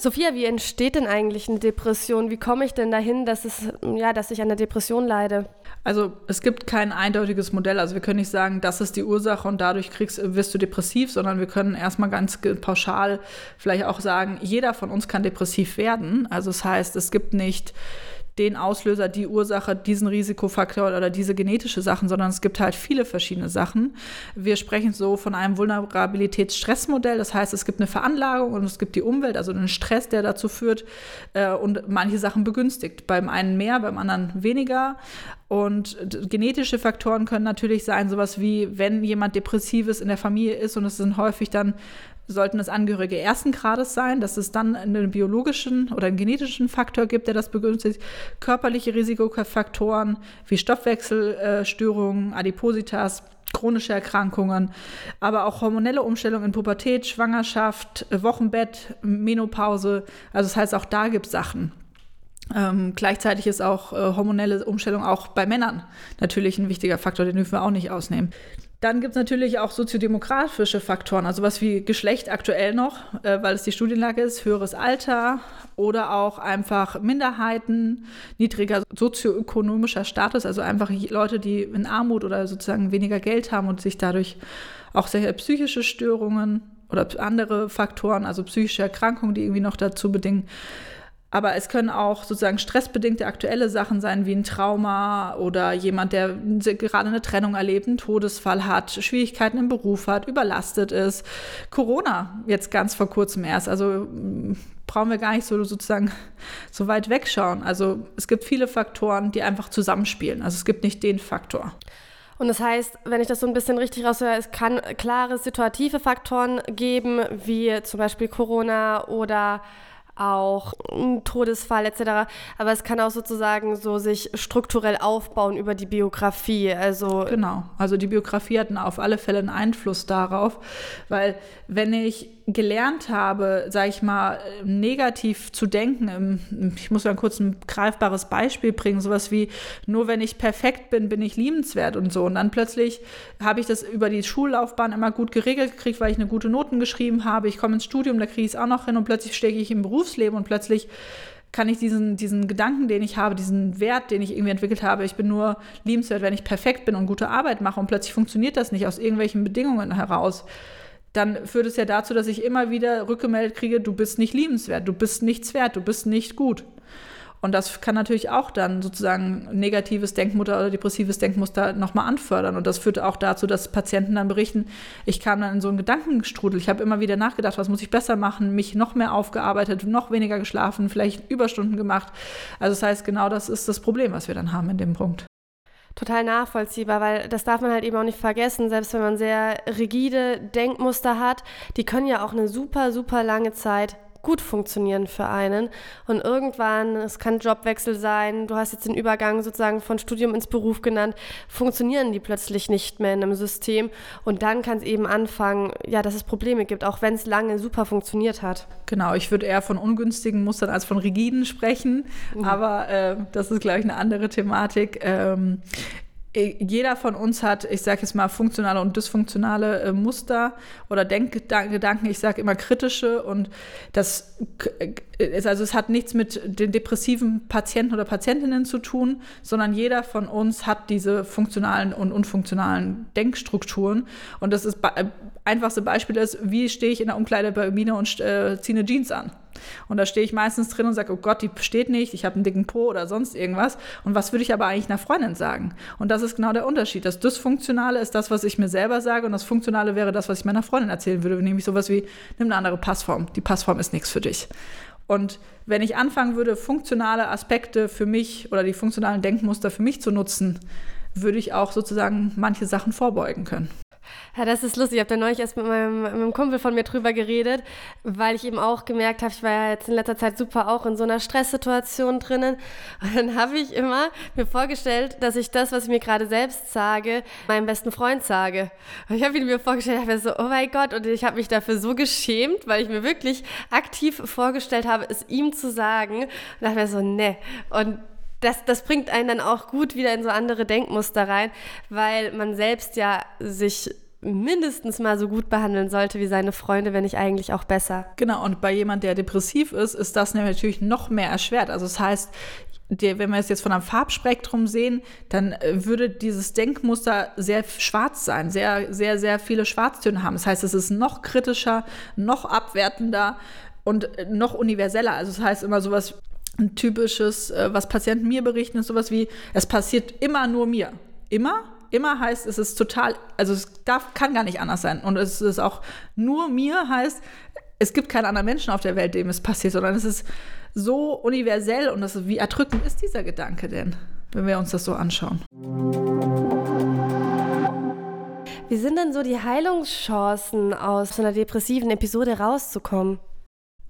Sophia, wie entsteht denn eigentlich eine Depression? Wie komme ich denn dahin, dass, es, ja, dass ich an der Depression leide? Also es gibt kein eindeutiges Modell. Also wir können nicht sagen, das ist die Ursache und dadurch kriegst, wirst du depressiv, sondern wir können erstmal ganz pauschal vielleicht auch sagen, jeder von uns kann depressiv werden. Also das heißt, es gibt nicht den Auslöser, die Ursache, diesen Risikofaktor oder diese genetische Sachen, sondern es gibt halt viele verschiedene Sachen. Wir sprechen so von einem Vulnerabilitätsstressmodell, das heißt, es gibt eine Veranlagung und es gibt die Umwelt, also einen Stress, der dazu führt äh, und manche Sachen begünstigt. Beim einen mehr, beim anderen weniger. Und genetische Faktoren können natürlich sein, sowas wie, wenn jemand depressives in der Familie ist und es sind häufig dann sollten es Angehörige ersten Grades sein, dass es dann einen biologischen oder einen genetischen Faktor gibt, der das begünstigt. Körperliche Risikofaktoren wie Stoffwechselstörungen, Adipositas, chronische Erkrankungen, aber auch hormonelle Umstellungen in Pubertät, Schwangerschaft, Wochenbett, Menopause. Also das heißt, auch da gibt es Sachen. Ähm, gleichzeitig ist auch äh, hormonelle Umstellung auch bei Männern natürlich ein wichtiger Faktor, den dürfen wir auch nicht ausnehmen. Dann gibt es natürlich auch soziodemografische Faktoren, also was wie Geschlecht aktuell noch, äh, weil es die Studienlage ist, höheres Alter oder auch einfach Minderheiten, niedriger sozioökonomischer Status, also einfach Leute, die in Armut oder sozusagen weniger Geld haben und sich dadurch auch sehr psychische Störungen oder andere Faktoren, also psychische Erkrankungen, die irgendwie noch dazu bedingen, aber es können auch sozusagen stressbedingte aktuelle Sachen sein, wie ein Trauma oder jemand, der gerade eine Trennung erlebt, einen Todesfall hat, Schwierigkeiten im Beruf hat, überlastet ist. Corona jetzt ganz vor kurzem erst. Also mm, brauchen wir gar nicht so sozusagen so weit wegschauen. Also es gibt viele Faktoren, die einfach zusammenspielen. Also es gibt nicht den Faktor. Und das heißt, wenn ich das so ein bisschen richtig raushöre, es kann klare situative Faktoren geben, wie zum Beispiel Corona oder auch ein Todesfall etc. Aber es kann auch sozusagen so sich strukturell aufbauen über die Biografie. Also genau. Also die Biografie hat auf alle Fälle einen Einfluss darauf, weil wenn ich gelernt habe, sage ich mal, negativ zu denken. Ich muss mal kurz ein greifbares Beispiel bringen, sowas wie, nur wenn ich perfekt bin, bin ich liebenswert und so. Und dann plötzlich habe ich das über die Schullaufbahn immer gut geregelt gekriegt, weil ich eine gute Noten geschrieben habe. Ich komme ins Studium, da kriege ich es auch noch hin und plötzlich stecke ich im Berufsleben und plötzlich kann ich diesen, diesen Gedanken, den ich habe, diesen Wert, den ich irgendwie entwickelt habe, ich bin nur liebenswert, wenn ich perfekt bin und gute Arbeit mache und plötzlich funktioniert das nicht aus irgendwelchen Bedingungen heraus dann führt es ja dazu, dass ich immer wieder rückgemeldet kriege, du bist nicht liebenswert, du bist nichts wert, du bist nicht gut. Und das kann natürlich auch dann sozusagen negatives Denkmuster oder depressives Denkmuster nochmal anfördern. Und das führt auch dazu, dass Patienten dann berichten, ich kam dann in so einen Gedankenstrudel. Ich habe immer wieder nachgedacht, was muss ich besser machen, mich noch mehr aufgearbeitet, noch weniger geschlafen, vielleicht Überstunden gemacht. Also das heißt, genau das ist das Problem, was wir dann haben in dem Punkt total nachvollziehbar, weil das darf man halt eben auch nicht vergessen, selbst wenn man sehr rigide Denkmuster hat, die können ja auch eine super, super lange Zeit gut funktionieren für einen. Und irgendwann, es kann Jobwechsel sein, du hast jetzt den Übergang sozusagen von Studium ins Beruf genannt, funktionieren die plötzlich nicht mehr in einem System. Und dann kann es eben anfangen, ja, dass es Probleme gibt, auch wenn es lange super funktioniert hat. Genau, ich würde eher von ungünstigen Mustern als von rigiden sprechen, mhm. aber äh, das ist, glaube ich, eine andere Thematik. Ähm, jeder von uns hat, ich sage jetzt mal, funktionale und dysfunktionale äh, Muster oder Denkgedanken. Ich sage immer kritische und das ist also es hat nichts mit den depressiven Patienten oder Patientinnen zu tun, sondern jeder von uns hat diese funktionalen und unfunktionalen Denkstrukturen und das ist äh, einfachste Beispiel ist, wie stehe ich in der Umkleide bei Mine und äh, ziehe eine Jeans an. Und da stehe ich meistens drin und sage, oh Gott, die steht nicht, ich habe einen dicken Po oder sonst irgendwas. Und was würde ich aber eigentlich einer Freundin sagen? Und das ist genau der Unterschied. Das Dysfunktionale ist das, was ich mir selber sage und das Funktionale wäre das, was ich meiner Freundin erzählen würde, nämlich sowas wie, nimm eine andere Passform. Die Passform ist nichts für dich. Und wenn ich anfangen würde, funktionale Aspekte für mich oder die funktionalen Denkmuster für mich zu nutzen, würde ich auch sozusagen manche Sachen vorbeugen können. Ja, das ist lustig. Ich habe da neulich erst mit meinem, mit einem Kumpel von mir drüber geredet, weil ich eben auch gemerkt habe, ich war ja jetzt in letzter Zeit super auch in so einer Stresssituation drinnen. Und dann habe ich immer mir vorgestellt, dass ich das, was ich mir gerade selbst sage, meinem besten Freund sage. Und ich habe ihn mir vorgestellt, ich habe so, oh mein Gott, und ich habe mich dafür so geschämt, weil ich mir wirklich aktiv vorgestellt habe, es ihm zu sagen. Und dachte mir so, ne. Und das, das bringt einen dann auch gut wieder in so andere Denkmuster rein, weil man selbst ja sich mindestens mal so gut behandeln sollte wie seine Freunde, wenn nicht eigentlich auch besser. Genau, und bei jemand, der depressiv ist, ist das natürlich noch mehr erschwert. Also das heißt, der, wenn wir es jetzt von einem Farbspektrum sehen, dann äh, würde dieses Denkmuster sehr schwarz sein, sehr, sehr, sehr viele Schwarztöne haben. Das heißt, es ist noch kritischer, noch abwertender und äh, noch universeller. Also das heißt immer sowas, ein typisches, äh, was Patienten mir berichten, ist sowas wie, es passiert immer nur mir. Immer? immer heißt, es ist total, also es darf, kann gar nicht anders sein. Und es ist auch nur mir heißt, es gibt keinen anderen Menschen auf der Welt, dem es passiert, sondern es ist so universell und das ist, wie erdrückend ist dieser Gedanke denn, wenn wir uns das so anschauen. Wie sind denn so die Heilungschancen aus einer depressiven Episode rauszukommen?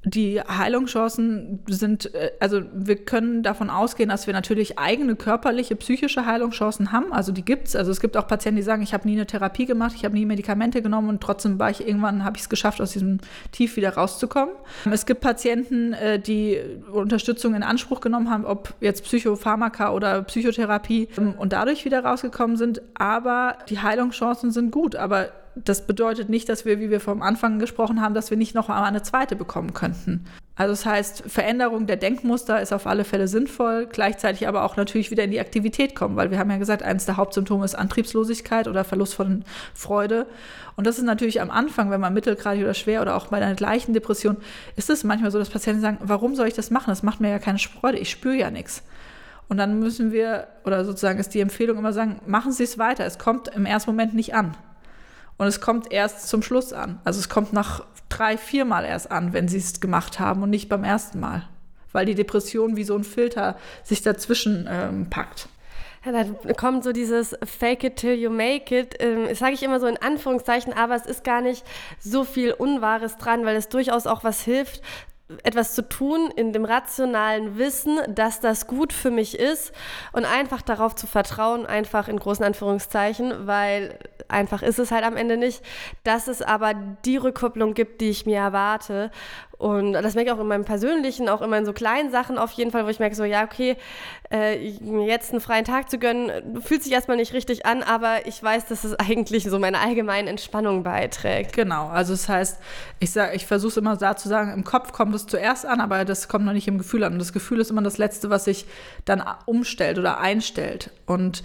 Die Heilungschancen sind, äh, also wir können davon ausgehen, dass wir natürlich eigene körperliche, psychische Heilungschancen haben. Also die gibt es. Also es gibt auch Patienten, die sagen, ich habe nie eine Therapie gemacht, ich habe nie Medikamente genommen und trotzdem war ich irgendwann, habe ich es geschafft, aus diesem Tief wieder rauszukommen. Es gibt Patienten, äh, die Unterstützung in Anspruch genommen haben, ob jetzt Psychopharmaka oder Psychotherapie ähm, und dadurch wieder rausgekommen sind. Aber die Heilungschancen sind gut. Aber das bedeutet nicht, dass wir, wie wir vom Anfang gesprochen haben, dass wir nicht noch einmal eine zweite bekommen könnten. Also das heißt, Veränderung der Denkmuster ist auf alle Fälle sinnvoll, gleichzeitig aber auch natürlich wieder in die Aktivität kommen, weil wir haben ja gesagt, eines der Hauptsymptome ist Antriebslosigkeit oder Verlust von Freude. Und das ist natürlich am Anfang, wenn man mittelgradig oder schwer oder auch bei einer gleichen Depression, ist es manchmal so, dass Patienten sagen, warum soll ich das machen? Das macht mir ja keine Freude, ich spüre ja nichts. Und dann müssen wir, oder sozusagen ist die Empfehlung immer sagen, machen Sie es weiter. Es kommt im ersten Moment nicht an. Und es kommt erst zum Schluss an. Also es kommt nach drei, viermal erst an, wenn sie es gemacht haben und nicht beim ersten Mal. Weil die Depression wie so ein Filter sich dazwischen ähm, packt. Ja, da kommt so dieses Fake it till you make it. Ähm, sage ich immer so in Anführungszeichen, aber es ist gar nicht so viel Unwahres dran, weil es durchaus auch was hilft, etwas zu tun in dem rationalen Wissen, dass das gut für mich ist und einfach darauf zu vertrauen, einfach in großen Anführungszeichen, weil einfach ist es halt am Ende nicht, dass es aber die Rückkopplung gibt, die ich mir erwarte und das merke ich auch in meinem persönlichen, auch immer in so kleinen Sachen auf jeden Fall, wo ich merke, so, ja, okay, äh, jetzt einen freien Tag zu gönnen, fühlt sich erstmal nicht richtig an, aber ich weiß, dass es eigentlich so meiner allgemeinen Entspannung beiträgt. Genau, also das heißt, ich, ich versuche es immer da zu sagen, im Kopf kommt es zuerst an, aber das kommt noch nicht im Gefühl an. Und das Gefühl ist immer das Letzte, was sich dann umstellt oder einstellt. Und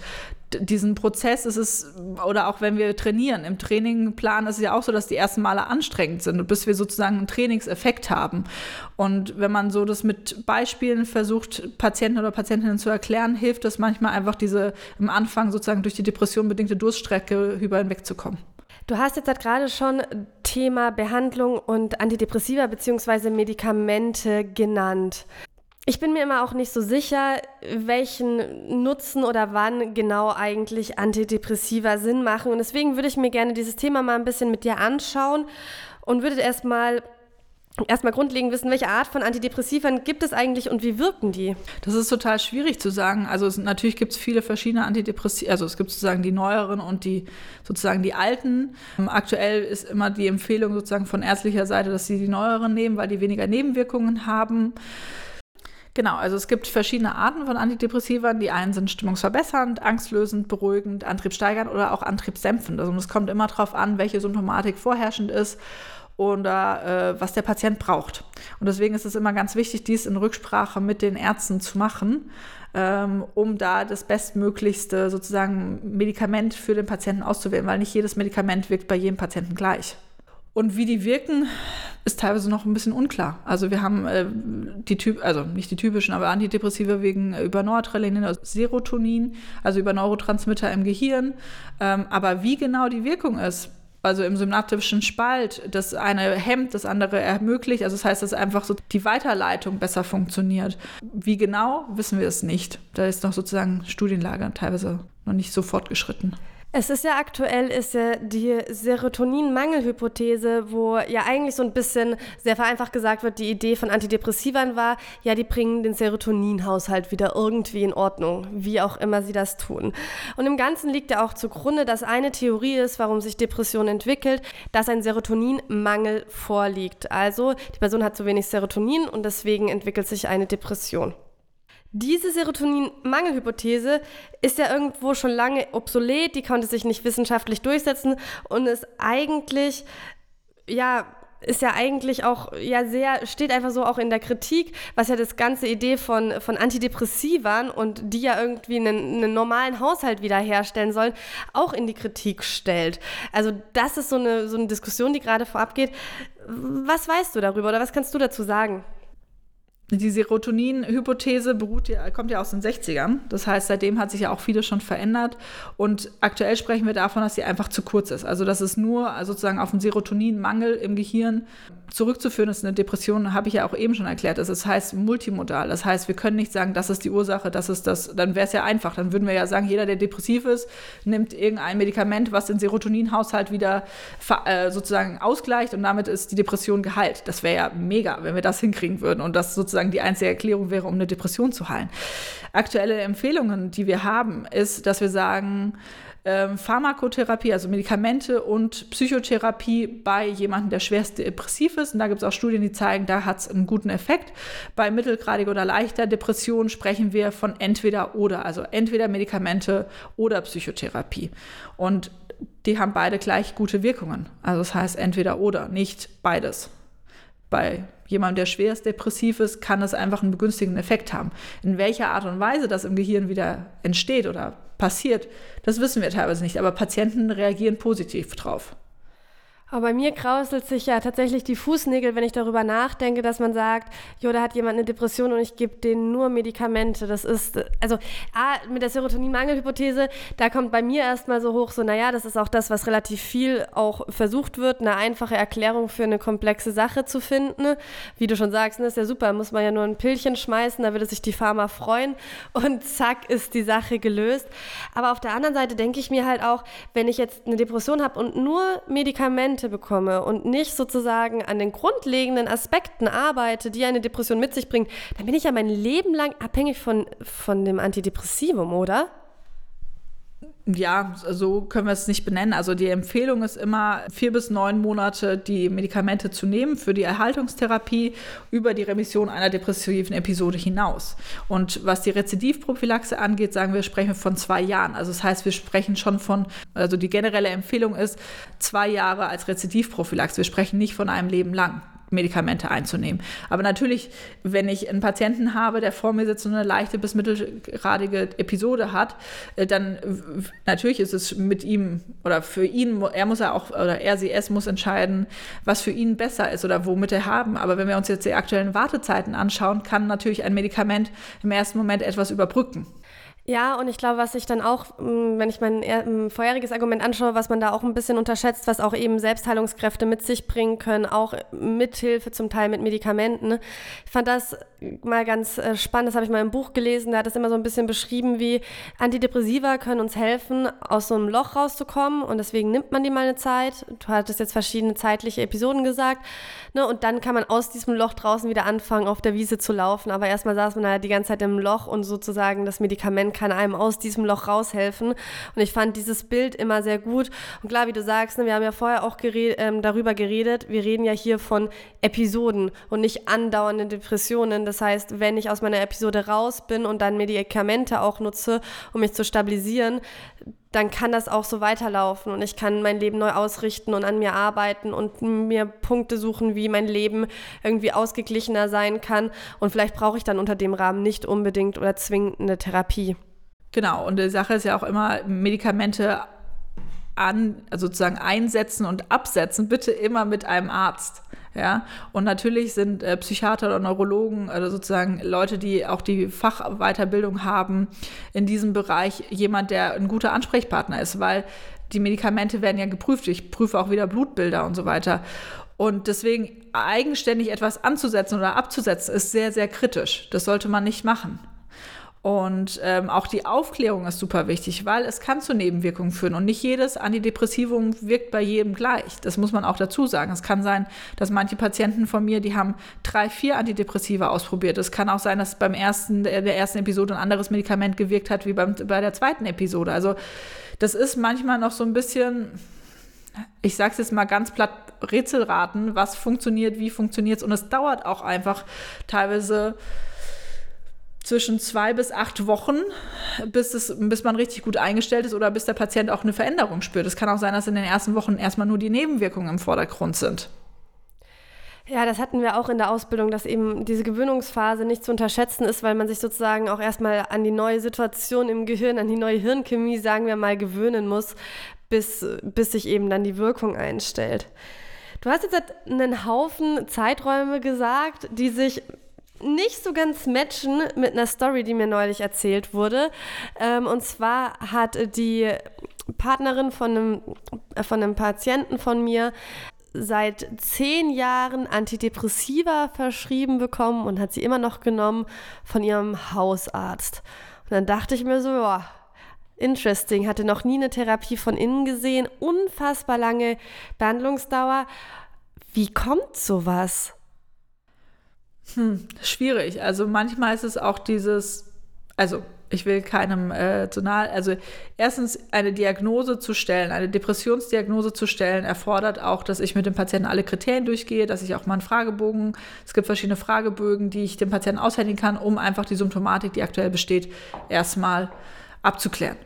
diesen Prozess ist es, oder auch wenn wir trainieren, im Trainingplan ist es ja auch so, dass die ersten Male anstrengend sind, bis wir sozusagen einen Trainingseffekt haben. Und wenn man so das mit Beispielen versucht, Patienten oder Patientinnen zu erklären, hilft es manchmal einfach, diese im Anfang sozusagen durch die Depression bedingte Durststrecke über hinwegzukommen. Du hast jetzt halt gerade schon Thema Behandlung und Antidepressiva bzw. Medikamente genannt. Ich bin mir immer auch nicht so sicher, welchen Nutzen oder wann genau eigentlich Antidepressiva Sinn machen. Und deswegen würde ich mir gerne dieses Thema mal ein bisschen mit dir anschauen und würde erstmal erstmal grundlegend wissen, welche Art von Antidepressivern gibt es eigentlich und wie wirken die? Das ist total schwierig zu sagen. Also es, natürlich gibt es viele verschiedene Antidepressiva, also es gibt sozusagen die neueren und die sozusagen die alten. Aktuell ist immer die Empfehlung sozusagen von ärztlicher Seite, dass sie die neueren nehmen, weil die weniger Nebenwirkungen haben. Genau, also es gibt verschiedene Arten von Antidepressivern. Die einen sind stimmungsverbessernd, angstlösend, beruhigend, antriebssteigernd oder auch antriebsdämpfend. Also es kommt immer darauf an, welche Symptomatik vorherrschend ist oder äh, was der Patient braucht. Und deswegen ist es immer ganz wichtig, dies in Rücksprache mit den Ärzten zu machen, ähm, um da das bestmöglichste sozusagen Medikament für den Patienten auszuwählen, weil nicht jedes Medikament wirkt bei jedem Patienten gleich. Und wie die wirken, ist teilweise noch ein bisschen unklar. Also wir haben äh, die Typ, also nicht die typischen, aber Antidepressive wegen äh, über Noradrenalin, also Serotonin, also über Neurotransmitter im Gehirn. Ähm, aber wie genau die Wirkung ist, also im synaptischen Spalt, das eine hemmt, das andere ermöglicht. Also das heißt, dass einfach so die Weiterleitung besser funktioniert. Wie genau, wissen wir es nicht. Da ist noch sozusagen Studienlage teilweise noch nicht so fortgeschritten. Es ist ja aktuell ist ja die Serotonin-Mangelhypothese, wo ja eigentlich so ein bisschen sehr vereinfacht gesagt wird, die Idee von Antidepressivern war, ja, die bringen den Serotoninhaushalt wieder irgendwie in Ordnung, wie auch immer sie das tun. Und im Ganzen liegt ja auch zugrunde, dass eine Theorie ist, warum sich Depression entwickelt, dass ein Serotoninmangel vorliegt. Also die Person hat zu wenig Serotonin und deswegen entwickelt sich eine Depression. Diese Serotonin-Mangelhypothese ist ja irgendwo schon lange obsolet, die konnte sich nicht wissenschaftlich durchsetzen und ist eigentlich, ja, ist ja eigentlich auch ja sehr, steht einfach so auch in der Kritik, was ja das ganze Idee von, von Antidepressivern und die ja irgendwie einen, einen normalen Haushalt wiederherstellen sollen, auch in die Kritik stellt. Also das ist so eine, so eine Diskussion, die gerade vorab geht. Was weißt du darüber oder was kannst du dazu sagen? Die Serotonin-Hypothese beruht ja, kommt ja aus den 60ern. Das heißt, seitdem hat sich ja auch vieles schon verändert. Und aktuell sprechen wir davon, dass sie einfach zu kurz ist. Also, dass es nur sozusagen auf einen Serotoninmangel im Gehirn zurückzuführen ist. Eine Depression, habe ich ja auch eben schon erklärt. Das heißt multimodal. Das heißt, wir können nicht sagen, das ist die Ursache, das ist das. Dann wäre es ja einfach. Dann würden wir ja sagen, jeder, der depressiv ist, nimmt irgendein Medikament, was den Serotoninhaushalt wieder äh, sozusagen ausgleicht und damit ist die Depression geheilt. Das wäre ja mega, wenn wir das hinkriegen würden und das sozusagen sozusagen die einzige Erklärung wäre, um eine Depression zu heilen. Aktuelle Empfehlungen, die wir haben, ist, dass wir sagen, ähm, Pharmakotherapie, also Medikamente und Psychotherapie bei jemandem, der schwerst depressiv ist. Und da gibt es auch Studien, die zeigen, da hat es einen guten Effekt. Bei mittelgradiger oder leichter Depression sprechen wir von entweder oder, also entweder Medikamente oder Psychotherapie. Und die haben beide gleich gute Wirkungen. Also das heißt entweder oder, nicht beides. Bei jemandem, der schwerst depressiv ist, kann es einfach einen begünstigenden Effekt haben. In welcher Art und Weise das im Gehirn wieder entsteht oder passiert, das wissen wir teilweise nicht, aber Patienten reagieren positiv drauf. Aber bei mir krauselt sich ja tatsächlich die Fußnägel, wenn ich darüber nachdenke, dass man sagt, jo, da hat jemand eine Depression und ich gebe denen nur Medikamente. Das ist, also A, mit der Serotoninmangelhypothese, da kommt bei mir erstmal so hoch, so, naja, das ist auch das, was relativ viel auch versucht wird, eine einfache Erklärung für eine komplexe Sache zu finden. Wie du schon sagst, ne, ist ja super, muss man ja nur ein Pillchen schmeißen, da würde sich die Pharma freuen und zack ist die Sache gelöst. Aber auf der anderen Seite denke ich mir halt auch, wenn ich jetzt eine Depression habe und nur Medikamente Medikamente bekomme und nicht sozusagen an den grundlegenden Aspekten arbeite, die eine Depression mit sich bringt, dann bin ich ja mein Leben lang abhängig von, von dem Antidepressivum, oder? Ja, so können wir es nicht benennen. Also die Empfehlung ist immer, vier bis neun Monate die Medikamente zu nehmen für die Erhaltungstherapie über die Remission einer depressiven Episode hinaus. Und was die Rezidivprophylaxe angeht, sagen wir, sprechen wir von zwei Jahren. Also das heißt, wir sprechen schon von, also die generelle Empfehlung ist zwei Jahre als Rezidivprophylaxe. Wir sprechen nicht von einem Leben lang. Medikamente einzunehmen. Aber natürlich, wenn ich einen Patienten habe, der vor mir sitzt und eine leichte bis mittelgradige Episode hat, äh, dann natürlich ist es mit ihm oder für ihn, er muss ja auch, oder er, sie, es muss entscheiden, was für ihn besser ist oder womit er haben. Aber wenn wir uns jetzt die aktuellen Wartezeiten anschauen, kann natürlich ein Medikament im ersten Moment etwas überbrücken. Ja, und ich glaube, was ich dann auch, mm, wenn ich mein vorheriges Argument anschaue, was man da auch ein bisschen unterschätzt, was auch eben Selbstheilungskräfte mit sich bringen können, auch mithilfe zum Teil mit Medikamenten. Ich fand das mal ganz äh, spannend, das habe ich mal im Buch gelesen, da hat es immer so ein bisschen beschrieben, wie Antidepressiva können uns helfen, aus so einem Loch rauszukommen und deswegen nimmt man die mal eine Zeit. Du hattest jetzt verschiedene zeitliche Episoden gesagt, ne, und dann kann man aus diesem Loch draußen wieder anfangen, auf der Wiese zu laufen, aber erstmal saß man halt die ganze Zeit im Loch und sozusagen das Medikament kann einem aus diesem Loch raushelfen. Und ich fand dieses Bild immer sehr gut. Und klar, wie du sagst, ne, wir haben ja vorher auch gered ähm, darüber geredet, wir reden ja hier von Episoden und nicht andauernden Depressionen. Das heißt, wenn ich aus meiner Episode raus bin und dann Medikamente auch nutze, um mich zu stabilisieren, dann kann das auch so weiterlaufen und ich kann mein Leben neu ausrichten und an mir arbeiten und mir Punkte suchen, wie mein Leben irgendwie ausgeglichener sein kann. Und vielleicht brauche ich dann unter dem Rahmen nicht unbedingt oder zwingend eine Therapie. Genau, und die Sache ist ja auch immer, Medikamente an, also sozusagen einsetzen und absetzen, bitte immer mit einem Arzt. Ja, und natürlich sind äh, Psychiater oder Neurologen oder sozusagen Leute, die auch die Fachweiterbildung haben in diesem Bereich, jemand, der ein guter Ansprechpartner ist, weil die Medikamente werden ja geprüft. Ich prüfe auch wieder Blutbilder und so weiter. Und deswegen eigenständig etwas anzusetzen oder abzusetzen, ist sehr, sehr kritisch. Das sollte man nicht machen. Und ähm, auch die Aufklärung ist super wichtig, weil es kann zu Nebenwirkungen führen und nicht jedes Antidepressivum wirkt bei jedem gleich. Das muss man auch dazu sagen. Es kann sein, dass manche Patienten von mir, die haben drei, vier Antidepressiva ausprobiert. Es kann auch sein, dass beim ersten, der ersten Episode ein anderes Medikament gewirkt hat wie beim, bei der zweiten Episode. Also das ist manchmal noch so ein bisschen, ich sage es jetzt mal ganz platt, Rätselraten, was funktioniert, wie funktioniert es. Und es dauert auch einfach teilweise zwischen zwei bis acht Wochen, bis, es, bis man richtig gut eingestellt ist oder bis der Patient auch eine Veränderung spürt. Es kann auch sein, dass in den ersten Wochen erstmal nur die Nebenwirkungen im Vordergrund sind. Ja, das hatten wir auch in der Ausbildung, dass eben diese Gewöhnungsphase nicht zu unterschätzen ist, weil man sich sozusagen auch erstmal an die neue Situation im Gehirn, an die neue Hirnchemie, sagen wir mal, gewöhnen muss, bis, bis sich eben dann die Wirkung einstellt. Du hast jetzt einen Haufen Zeiträume gesagt, die sich nicht so ganz matchen mit einer Story, die mir neulich erzählt wurde. Ähm, und zwar hat die Partnerin von einem, äh, von einem Patienten von mir seit zehn Jahren Antidepressiva verschrieben bekommen und hat sie immer noch genommen von ihrem Hausarzt. Und dann dachte ich mir so, ja, interesting, hatte noch nie eine Therapie von innen gesehen, unfassbar lange Behandlungsdauer. Wie kommt sowas? Hm, schwierig. Also manchmal ist es auch dieses, also ich will keinem äh, zu nahe, also erstens eine Diagnose zu stellen, eine Depressionsdiagnose zu stellen, erfordert auch, dass ich mit dem Patienten alle Kriterien durchgehe, dass ich auch mal einen Fragebogen, es gibt verschiedene Fragebögen, die ich dem Patienten aushändigen kann, um einfach die Symptomatik, die aktuell besteht, erstmal abzuklären.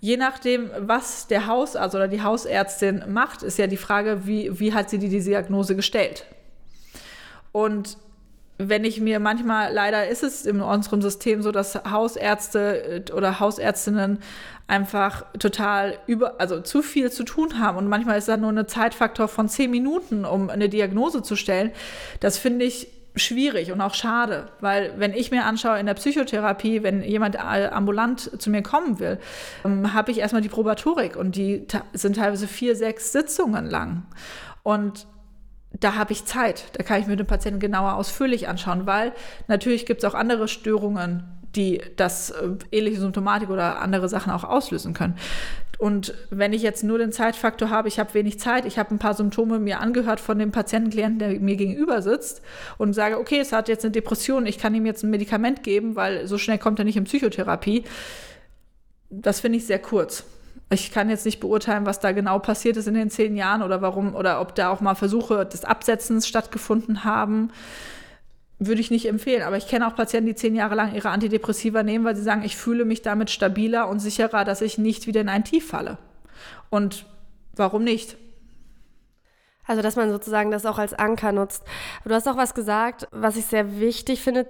Je nachdem, was der Hausarzt oder die Hausärztin macht, ist ja die Frage, wie, wie hat sie die, die Diagnose gestellt. Und wenn ich mir manchmal, leider ist es in unserem System so, dass Hausärzte äh, oder Hausärztinnen einfach total über, also zu viel zu tun haben und manchmal ist da nur ein Zeitfaktor von zehn Minuten, um eine Diagnose zu stellen. Das finde ich schwierig und auch schade, weil wenn ich mir anschaue in der Psychotherapie, wenn jemand ambulant zu mir kommen will, ähm, habe ich erstmal die Probatorik und die sind teilweise vier, sechs Sitzungen lang. Und da habe ich Zeit. Da kann ich mir den Patienten genauer ausführlich anschauen, weil natürlich gibt es auch andere Störungen, die das äh, ähnliche Symptomatik oder andere Sachen auch auslösen können. Und wenn ich jetzt nur den Zeitfaktor habe, ich habe wenig Zeit, ich habe ein paar Symptome mir angehört von dem Patientenklienten, der mir gegenüber sitzt und sage, okay, es hat jetzt eine Depression, ich kann ihm jetzt ein Medikament geben, weil so schnell kommt er nicht in Psychotherapie. Das finde ich sehr kurz. Ich kann jetzt nicht beurteilen, was da genau passiert ist in den zehn Jahren oder warum oder ob da auch mal Versuche des Absetzens stattgefunden haben. Würde ich nicht empfehlen. Aber ich kenne auch Patienten, die zehn Jahre lang ihre Antidepressiva nehmen, weil sie sagen, ich fühle mich damit stabiler und sicherer, dass ich nicht wieder in ein Tief falle. Und warum nicht? Also, dass man sozusagen das auch als Anker nutzt. Du hast auch was gesagt, was ich sehr wichtig finde,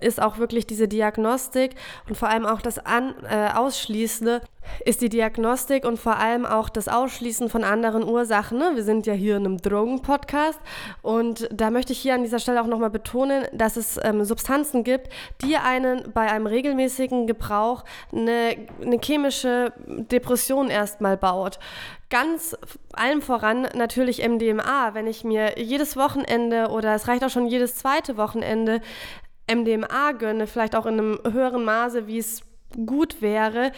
ist auch wirklich diese Diagnostik und vor allem auch das An äh, Ausschließende ist die Diagnostik und vor allem auch das Ausschließen von anderen Ursachen. Ne? Wir sind ja hier in einem Drogen-Podcast und da möchte ich hier an dieser Stelle auch nochmal betonen, dass es ähm, Substanzen gibt, die einen bei einem regelmäßigen Gebrauch eine, eine chemische Depression erstmal baut. Ganz allem voran natürlich MDMA. Wenn ich mir jedes Wochenende oder es reicht auch schon jedes zweite Wochenende MDMA gönne, vielleicht auch in einem höheren Maße, wie es gut wäre,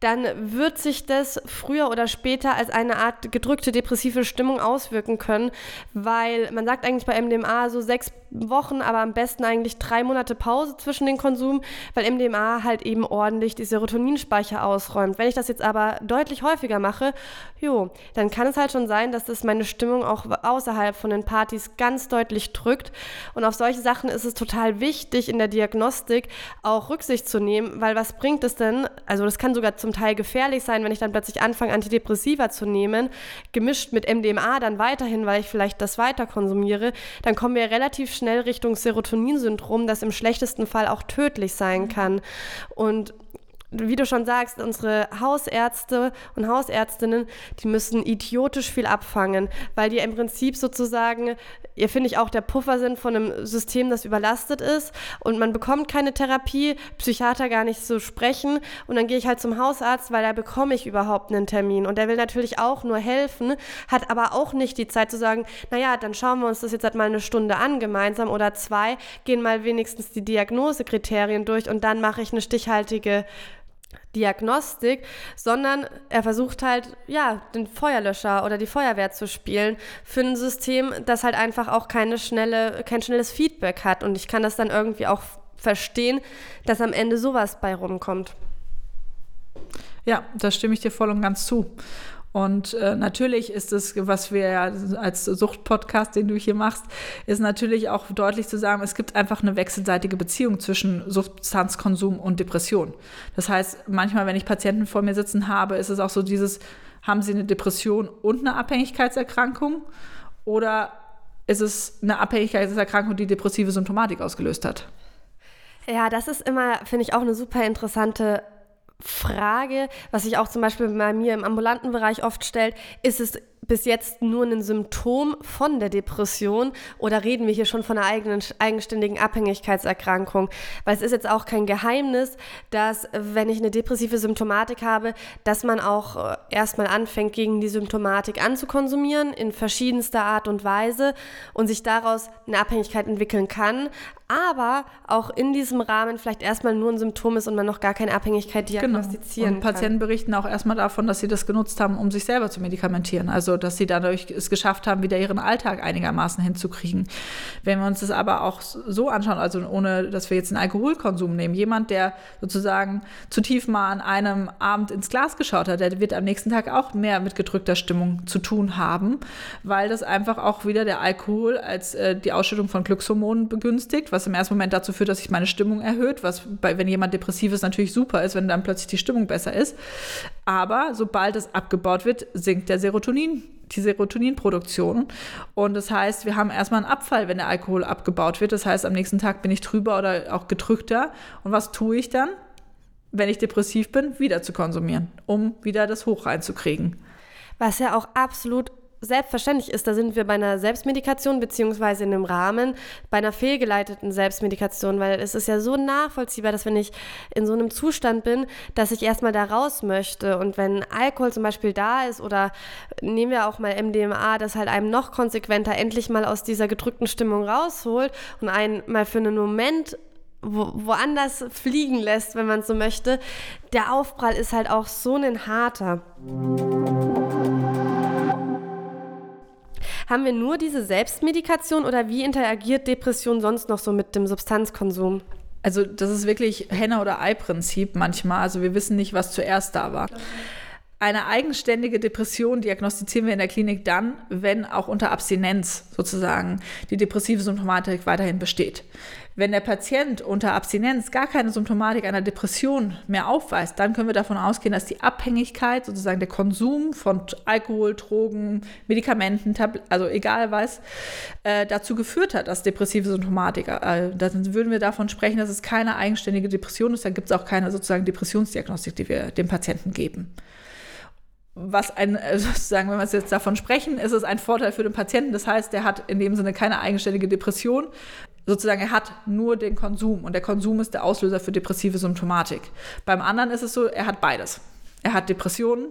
dann wird sich das früher oder später als eine Art gedrückte depressive Stimmung auswirken können, weil man sagt eigentlich bei MDMA so sechs Wochen, aber am besten eigentlich drei Monate Pause zwischen den Konsum, weil MDMA halt eben ordentlich die Serotoninspeicher ausräumt. Wenn ich das jetzt aber deutlich häufiger mache, jo, dann kann es halt schon sein, dass das meine Stimmung auch außerhalb von den Partys ganz deutlich drückt. Und auf solche Sachen ist es total wichtig, in der Diagnostik auch Rücksicht zu nehmen, weil was bringt es denn? Also das kann sogar zum Teil gefährlich sein, wenn ich dann plötzlich anfange, Antidepressiva zu nehmen, gemischt mit MDMA dann weiterhin, weil ich vielleicht das weiter konsumiere, dann kommen wir relativ schnell Richtung Serotoninsyndrom, das im schlechtesten Fall auch tödlich sein kann. Und wie du schon sagst, unsere Hausärzte und Hausärztinnen, die müssen idiotisch viel abfangen, weil die im Prinzip sozusagen, ihr finde ich auch der Puffer sind von einem System, das überlastet ist und man bekommt keine Therapie, Psychiater gar nicht zu sprechen und dann gehe ich halt zum Hausarzt, weil da bekomme ich überhaupt einen Termin und der will natürlich auch nur helfen, hat aber auch nicht die Zeit zu sagen, naja, dann schauen wir uns das jetzt halt mal eine Stunde an gemeinsam oder zwei, gehen mal wenigstens die Diagnosekriterien durch und dann mache ich eine stichhaltige Diagnostik, sondern er versucht halt, ja, den Feuerlöscher oder die Feuerwehr zu spielen für ein System, das halt einfach auch keine schnelle, kein schnelles Feedback hat. Und ich kann das dann irgendwie auch verstehen, dass am Ende sowas bei rumkommt. Ja, da stimme ich dir voll und ganz zu. Und äh, natürlich ist es, was wir als Suchtpodcast, den du hier machst, ist natürlich auch deutlich zu sagen, es gibt einfach eine wechselseitige Beziehung zwischen Substanzkonsum und Depression. Das heißt, manchmal, wenn ich Patienten vor mir sitzen habe, ist es auch so dieses, haben sie eine Depression und eine Abhängigkeitserkrankung oder ist es eine Abhängigkeitserkrankung, die depressive Symptomatik ausgelöst hat? Ja, das ist immer, finde ich, auch eine super interessante Frage, was sich auch zum Beispiel bei mir im ambulanten Bereich oft stellt, ist es bis jetzt nur ein Symptom von der Depression oder reden wir hier schon von einer eigenen, eigenständigen Abhängigkeitserkrankung? Weil es ist jetzt auch kein Geheimnis, dass wenn ich eine depressive Symptomatik habe, dass man auch äh, erstmal anfängt, gegen die Symptomatik anzukonsumieren in verschiedenster Art und Weise und sich daraus eine Abhängigkeit entwickeln kann, aber auch in diesem Rahmen vielleicht erstmal nur ein Symptom ist und man noch gar keine Abhängigkeit genau. diagnostizieren genau. Und Patienten kann. berichten auch erstmal davon, dass sie das genutzt haben, um sich selber zu medikamentieren. Also dass sie dadurch es geschafft haben, wieder ihren Alltag einigermaßen hinzukriegen. Wenn wir uns das aber auch so anschauen, also ohne, dass wir jetzt einen Alkoholkonsum nehmen, jemand, der sozusagen zu tief mal an einem Abend ins Glas geschaut hat, der wird am nächsten Tag auch mehr mit gedrückter Stimmung zu tun haben, weil das einfach auch wieder der Alkohol als äh, die Ausschüttung von Glückshormonen begünstigt, was im ersten Moment dazu führt, dass sich meine Stimmung erhöht, was bei, wenn jemand depressiv ist, natürlich super ist, wenn dann plötzlich die Stimmung besser ist. Aber sobald es abgebaut wird, sinkt der Serotonin die Serotoninproduktion. Und das heißt, wir haben erstmal einen Abfall, wenn der Alkohol abgebaut wird. Das heißt, am nächsten Tag bin ich trüber oder auch gedrückter. Und was tue ich dann? Wenn ich depressiv bin, wieder zu konsumieren, um wieder das Hoch reinzukriegen. Was ja auch absolut selbstverständlich ist, da sind wir bei einer Selbstmedikation beziehungsweise in einem Rahmen bei einer fehlgeleiteten Selbstmedikation, weil es ist ja so nachvollziehbar, dass wenn ich in so einem Zustand bin, dass ich erstmal da raus möchte und wenn Alkohol zum Beispiel da ist oder nehmen wir auch mal MDMA, das halt einem noch konsequenter endlich mal aus dieser gedrückten Stimmung rausholt und einen mal für einen Moment wo, woanders fliegen lässt, wenn man so möchte, der Aufprall ist halt auch so ein harter. Haben wir nur diese Selbstmedikation oder wie interagiert Depression sonst noch so mit dem Substanzkonsum? Also das ist wirklich Henne- oder Ei-Prinzip manchmal. Also wir wissen nicht, was zuerst da war. Eine eigenständige Depression diagnostizieren wir in der Klinik dann, wenn auch unter Abstinenz sozusagen die depressive Symptomatik weiterhin besteht. Wenn der Patient unter Abstinenz gar keine Symptomatik einer Depression mehr aufweist, dann können wir davon ausgehen, dass die Abhängigkeit, sozusagen der Konsum von Alkohol, Drogen, Medikamenten, also egal was, äh, dazu geführt hat, dass depressive Symptomatik, äh, dann würden wir davon sprechen, dass es keine eigenständige Depression ist, dann gibt es auch keine sozusagen Depressionsdiagnostik, die wir dem Patienten geben was ein, äh, sozusagen, wenn wir jetzt davon sprechen, ist es ein Vorteil für den Patienten. Das heißt, der hat in dem Sinne keine eigenständige Depression, sozusagen, er hat nur den Konsum und der Konsum ist der Auslöser für depressive Symptomatik. Beim anderen ist es so, er hat beides. Er hat Depressionen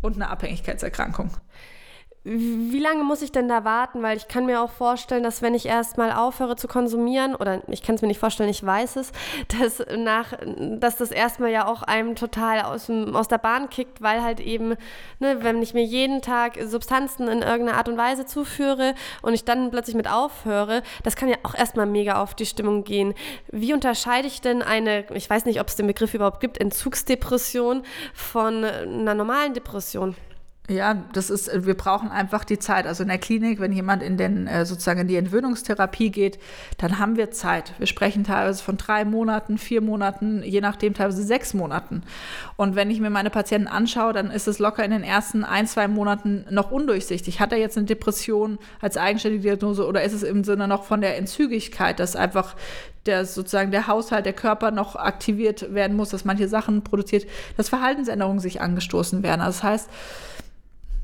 und eine Abhängigkeitserkrankung. Wie lange muss ich denn da warten? Weil ich kann mir auch vorstellen, dass wenn ich erstmal aufhöre zu konsumieren, oder ich kann es mir nicht vorstellen, ich weiß es, dass, nach, dass das erstmal ja auch einem total aus, aus der Bahn kickt, weil halt eben, ne, wenn ich mir jeden Tag Substanzen in irgendeiner Art und Weise zuführe und ich dann plötzlich mit aufhöre, das kann ja auch erstmal mega auf die Stimmung gehen. Wie unterscheide ich denn eine, ich weiß nicht, ob es den Begriff überhaupt gibt, Entzugsdepression von einer normalen Depression? Ja, das ist, wir brauchen einfach die Zeit. Also in der Klinik, wenn jemand in den, äh, sozusagen in die Entwöhnungstherapie geht, dann haben wir Zeit. Wir sprechen teilweise von drei Monaten, vier Monaten, je nachdem teilweise sechs Monaten. Und wenn ich mir meine Patienten anschaue, dann ist es locker in den ersten ein, zwei Monaten noch undurchsichtig. Hat er jetzt eine Depression als eigenständige Diagnose oder ist es im Sinne noch von der Entzügigkeit, dass einfach der sozusagen der Haushalt, der Körper noch aktiviert werden muss, dass manche Sachen produziert, dass Verhaltensänderungen sich angestoßen werden. Also das heißt,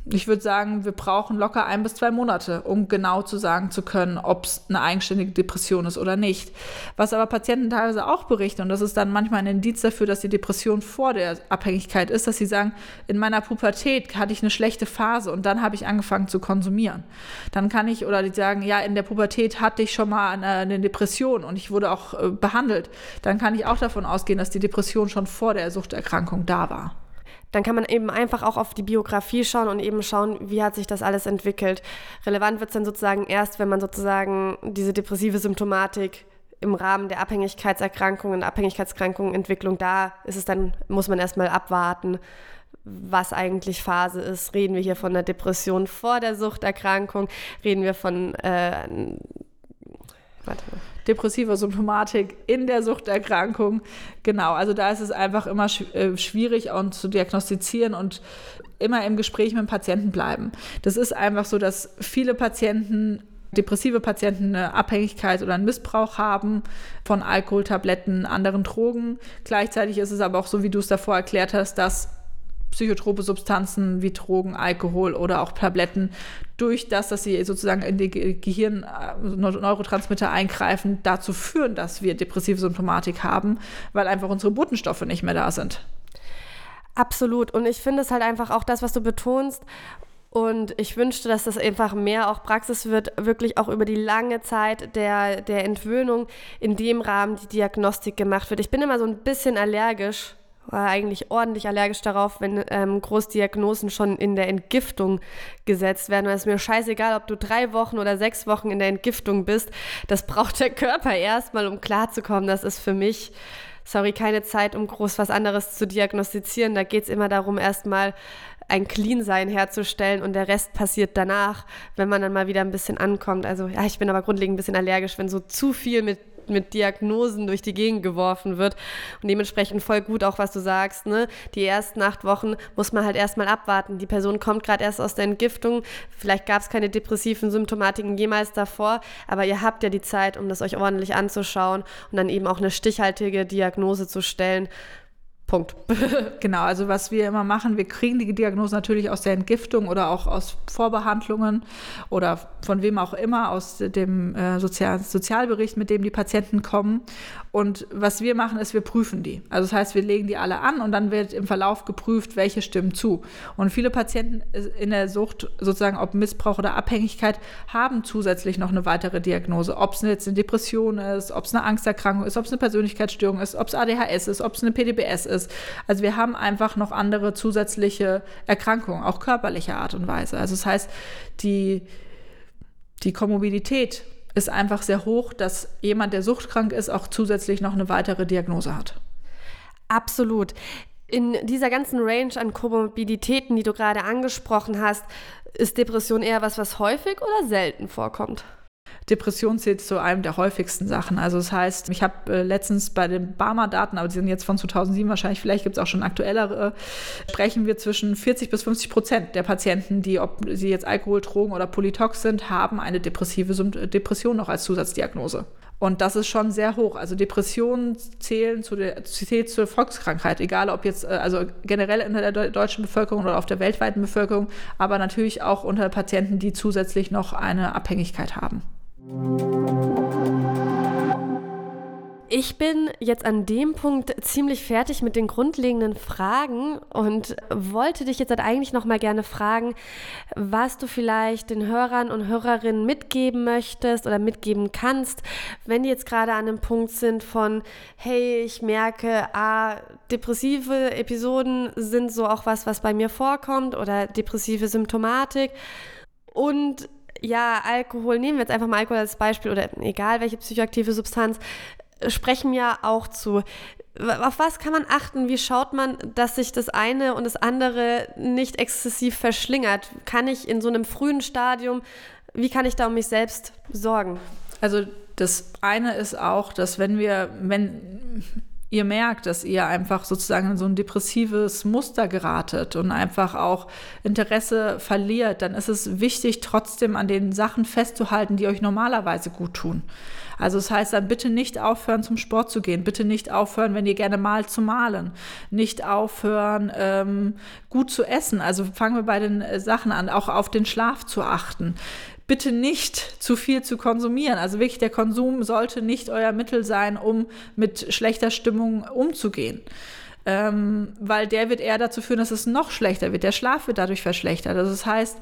ich würde sagen, wir brauchen locker ein bis zwei Monate, um genau zu sagen zu können, ob es eine eigenständige Depression ist oder nicht. Was aber Patienten teilweise auch berichten, und das ist dann manchmal ein Indiz dafür, dass die Depression vor der Abhängigkeit ist, dass sie sagen, in meiner Pubertät hatte ich eine schlechte Phase und dann habe ich angefangen zu konsumieren. Dann kann ich, oder die sagen, ja, in der Pubertät hatte ich schon mal eine, Depression und ich wurde auch äh, behandelt. Dann kann ich auch davon ausgehen, dass die Depression schon vor der Suchterkrankung da war dann kann man eben einfach auch auf die Biografie schauen und eben schauen, wie hat sich das alles entwickelt. Relevant wird es dann sozusagen erst, wenn man sozusagen diese depressive Symptomatik im Rahmen der Abhängigkeitserkrankungen, Abhängigkeitskrankenentwicklung, Entwicklung, da ist es dann, muss man erstmal abwarten, was eigentlich Phase ist. Reden wir hier von einer Depression vor der Suchterkrankung? Reden wir von, äh, warte mal depressiver Symptomatik in der Suchterkrankung. Genau, also da ist es einfach immer äh, schwierig und zu diagnostizieren und immer im Gespräch mit dem Patienten bleiben. Das ist einfach so, dass viele Patienten depressive Patienten eine Abhängigkeit oder einen Missbrauch haben von Alkohol, Tabletten, anderen Drogen. Gleichzeitig ist es aber auch so, wie du es davor erklärt hast, dass psychotrope Substanzen wie Drogen, Alkohol oder auch Tabletten durch das, dass sie sozusagen in die Gehirn äh, Neurotransmitter eingreifen, dazu führen, dass wir depressive Symptomatik haben, weil einfach unsere Botenstoffe nicht mehr da sind. Absolut. Und ich finde es halt einfach auch das, was du betonst. Und ich wünschte, dass das einfach mehr auch Praxis wird, wirklich auch über die lange Zeit der, der Entwöhnung in dem Rahmen die Diagnostik gemacht wird. Ich bin immer so ein bisschen allergisch war eigentlich ordentlich allergisch darauf, wenn ähm, Großdiagnosen schon in der Entgiftung gesetzt werden. es ist mir scheißegal, ob du drei Wochen oder sechs Wochen in der Entgiftung bist. Das braucht der Körper erstmal, um klarzukommen. Das ist für mich, sorry, keine Zeit, um groß was anderes zu diagnostizieren. Da geht es immer darum, erstmal ein Clean-Sein herzustellen und der Rest passiert danach, wenn man dann mal wieder ein bisschen ankommt. Also ja, ich bin aber grundlegend ein bisschen allergisch, wenn so zu viel mit mit Diagnosen durch die Gegend geworfen wird. Und dementsprechend voll gut auch, was du sagst. Ne? Die ersten acht Wochen muss man halt erstmal abwarten. Die Person kommt gerade erst aus der Entgiftung. Vielleicht gab es keine depressiven Symptomatiken jemals davor, aber ihr habt ja die Zeit, um das euch ordentlich anzuschauen und dann eben auch eine stichhaltige Diagnose zu stellen. Punkt. genau, also was wir immer machen, wir kriegen die Diagnose natürlich aus der Entgiftung oder auch aus Vorbehandlungen oder von wem auch immer, aus dem äh, Sozial Sozialbericht, mit dem die Patienten kommen. Und was wir machen, ist, wir prüfen die. Also das heißt, wir legen die alle an und dann wird im Verlauf geprüft, welche stimmen zu. Und viele Patienten in der Sucht, sozusagen ob Missbrauch oder Abhängigkeit, haben zusätzlich noch eine weitere Diagnose. Ob es jetzt eine Depression ist, ob es eine Angsterkrankung ist, ob es eine Persönlichkeitsstörung ist, ob es ADHS ist, ob es eine PDBS ist. Also wir haben einfach noch andere zusätzliche Erkrankungen, auch körperlicher Art und Weise. Also das heißt, die, die Komorbidität ist einfach sehr hoch, dass jemand, der suchtkrank ist, auch zusätzlich noch eine weitere Diagnose hat. Absolut. In dieser ganzen Range an Komorbiditäten, die du gerade angesprochen hast, ist Depression eher was, was häufig oder selten vorkommt? Depression zählt zu einem der häufigsten Sachen. Also das heißt, ich habe äh, letztens bei den Barmer-Daten, aber die sind jetzt von 2007 wahrscheinlich, vielleicht gibt es auch schon aktuellere, sprechen wir zwischen 40 bis 50 Prozent der Patienten, die, ob sie jetzt Alkohol, Drogen oder Polytox sind, haben eine depressive Depression noch als Zusatzdiagnose. Und das ist schon sehr hoch. Also Depressionen zählen zu der, zählt zur Volkskrankheit, egal ob jetzt, äh, also generell in der deutschen Bevölkerung oder auf der weltweiten Bevölkerung, aber natürlich auch unter Patienten, die zusätzlich noch eine Abhängigkeit haben. Ich bin jetzt an dem Punkt ziemlich fertig mit den grundlegenden Fragen und wollte dich jetzt eigentlich noch mal gerne fragen, was du vielleicht den Hörern und Hörerinnen mitgeben möchtest oder mitgeben kannst, wenn die jetzt gerade an dem Punkt sind von, hey, ich merke, ah, depressive Episoden sind so auch was, was bei mir vorkommt oder depressive Symptomatik. Und ja, Alkohol, nehmen wir jetzt einfach mal Alkohol als Beispiel oder egal welche psychoaktive Substanz, sprechen ja auch zu. Auf was kann man achten? Wie schaut man, dass sich das eine und das andere nicht exzessiv verschlingert? Kann ich in so einem frühen Stadium, wie kann ich da um mich selbst sorgen? Also das eine ist auch, dass wenn wir, wenn ihr merkt, dass ihr einfach sozusagen in so ein depressives Muster geratet und einfach auch Interesse verliert, dann ist es wichtig, trotzdem an den Sachen festzuhalten, die euch normalerweise gut tun. Also das heißt dann bitte nicht aufhören, zum Sport zu gehen, bitte nicht aufhören, wenn ihr gerne malt, zu malen, nicht aufhören, ähm, gut zu essen. Also fangen wir bei den äh, Sachen an, auch auf den Schlaf zu achten bitte nicht zu viel zu konsumieren. Also wirklich, der Konsum sollte nicht euer Mittel sein, um mit schlechter Stimmung umzugehen. Ähm, weil der wird eher dazu führen, dass es noch schlechter wird. Der Schlaf wird dadurch verschlechtert. Also das heißt,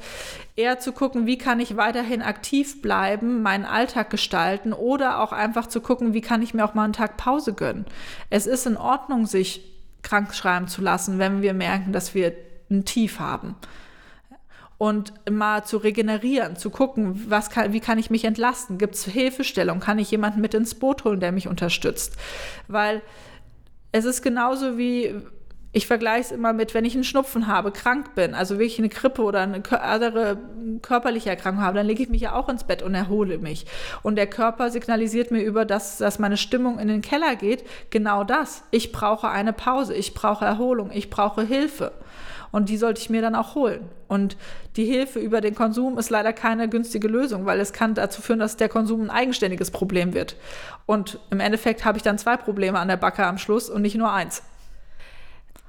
eher zu gucken, wie kann ich weiterhin aktiv bleiben, meinen Alltag gestalten oder auch einfach zu gucken, wie kann ich mir auch mal einen Tag Pause gönnen. Es ist in Ordnung, sich krank schreiben zu lassen, wenn wir merken, dass wir ein Tief haben und mal zu regenerieren, zu gucken, was kann, wie kann ich mich entlasten? Gibt es Hilfestellung? Kann ich jemanden mit ins Boot holen, der mich unterstützt? Weil es ist genauso wie, ich vergleiche es immer mit, wenn ich einen Schnupfen habe, krank bin, also wirklich eine Grippe oder eine andere körperliche Erkrankung habe, dann lege ich mich ja auch ins Bett und erhole mich. Und der Körper signalisiert mir über das, dass meine Stimmung in den Keller geht, genau das. Ich brauche eine Pause, ich brauche Erholung, ich brauche Hilfe. Und die sollte ich mir dann auch holen. Und die Hilfe über den Konsum ist leider keine günstige Lösung, weil es kann dazu führen, dass der Konsum ein eigenständiges Problem wird. Und im Endeffekt habe ich dann zwei Probleme an der Backe am Schluss und nicht nur eins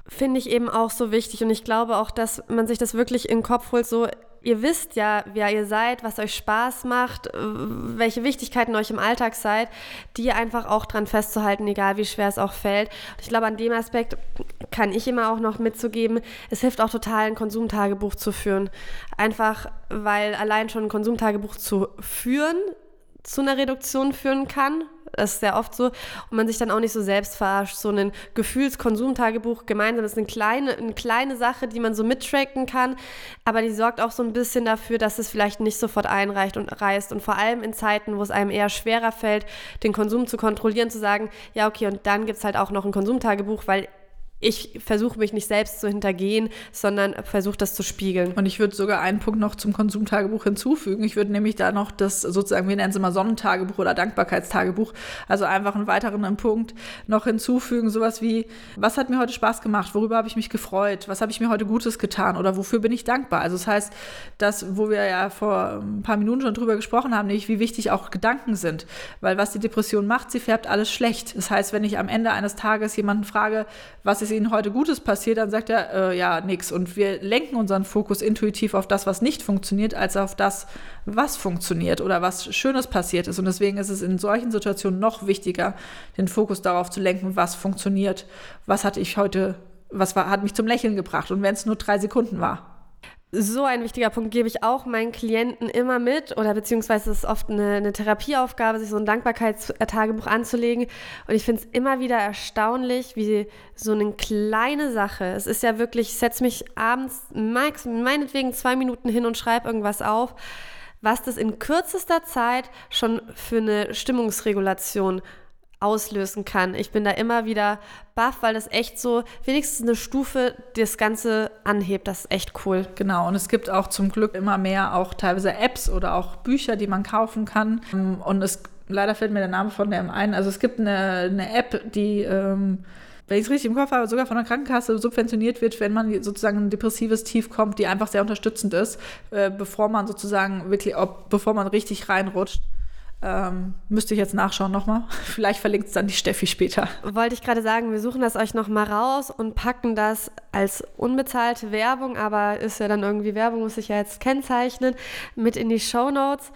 finde ich eben auch so wichtig. Und ich glaube auch, dass man sich das wirklich in den Kopf holt, so ihr wisst ja, wer ihr seid, was euch Spaß macht, welche Wichtigkeiten euch im Alltag seid, die einfach auch dran festzuhalten, egal wie schwer es auch fällt. Und ich glaube, an dem Aspekt kann ich immer auch noch mitzugeben, es hilft auch total, ein Konsumtagebuch zu führen. Einfach, weil allein schon ein Konsumtagebuch zu führen zu einer Reduktion führen kann, das ist sehr oft so. Und man sich dann auch nicht so selbst verarscht. So ein Gefühlskonsumtagebuch gemeinsam ist eine kleine, eine kleine Sache, die man so mittracken kann. Aber die sorgt auch so ein bisschen dafür, dass es vielleicht nicht sofort einreicht und reißt. Und vor allem in Zeiten, wo es einem eher schwerer fällt, den Konsum zu kontrollieren, zu sagen, ja, okay, und dann gibt es halt auch noch ein Konsumtagebuch, weil ich versuche mich nicht selbst zu hintergehen, sondern versuche das zu spiegeln. Und ich würde sogar einen Punkt noch zum Konsumtagebuch hinzufügen. Ich würde nämlich da noch das sozusagen, wir nennen es immer Sonnentagebuch oder Dankbarkeitstagebuch, also einfach einen weiteren Punkt noch hinzufügen, sowas wie, was hat mir heute Spaß gemacht, worüber habe ich mich gefreut, was habe ich mir heute Gutes getan oder wofür bin ich dankbar. Also das heißt, das, wo wir ja vor ein paar Minuten schon drüber gesprochen haben, nämlich wie wichtig auch Gedanken sind, weil was die Depression macht, sie färbt alles schlecht. Das heißt, wenn ich am Ende eines Tages jemanden frage, was ist Ihnen heute Gutes passiert, dann sagt er, äh, ja, nix. Und wir lenken unseren Fokus intuitiv auf das, was nicht funktioniert, als auf das, was funktioniert oder was Schönes passiert ist. Und deswegen ist es in solchen Situationen noch wichtiger, den Fokus darauf zu lenken, was funktioniert, was hatte ich heute, was war, hat mich zum Lächeln gebracht. Und wenn es nur drei Sekunden war so ein wichtiger Punkt gebe ich auch meinen Klienten immer mit oder beziehungsweise es ist oft eine, eine Therapieaufgabe, sich so ein Dankbarkeitstagebuch anzulegen. Und ich finde es immer wieder erstaunlich, wie so eine kleine Sache, es ist ja wirklich, ich setze mich abends meinetwegen zwei Minuten hin und schreibe irgendwas auf, was das in kürzester Zeit schon für eine Stimmungsregulation auslösen kann. Ich bin da immer wieder baff, weil das echt so wenigstens eine Stufe das Ganze anhebt. Das ist echt cool. Genau, und es gibt auch zum Glück immer mehr auch teilweise Apps oder auch Bücher, die man kaufen kann. Und es leider fällt mir der Name von dem ein. Also es gibt eine, eine App, die ähm, wenn ich es richtig im Kopf habe, sogar von der Krankenkasse subventioniert wird, wenn man sozusagen ein depressives Tief kommt, die einfach sehr unterstützend ist, äh, bevor man sozusagen wirklich, ob, bevor man richtig reinrutscht. Ähm, müsste ich jetzt nachschauen nochmal. Vielleicht verlinkt es dann die Steffi später. Wollte ich gerade sagen, wir suchen das euch nochmal raus und packen das als unbezahlte Werbung, aber ist ja dann irgendwie Werbung, muss ich ja jetzt kennzeichnen, mit in die Show Notes.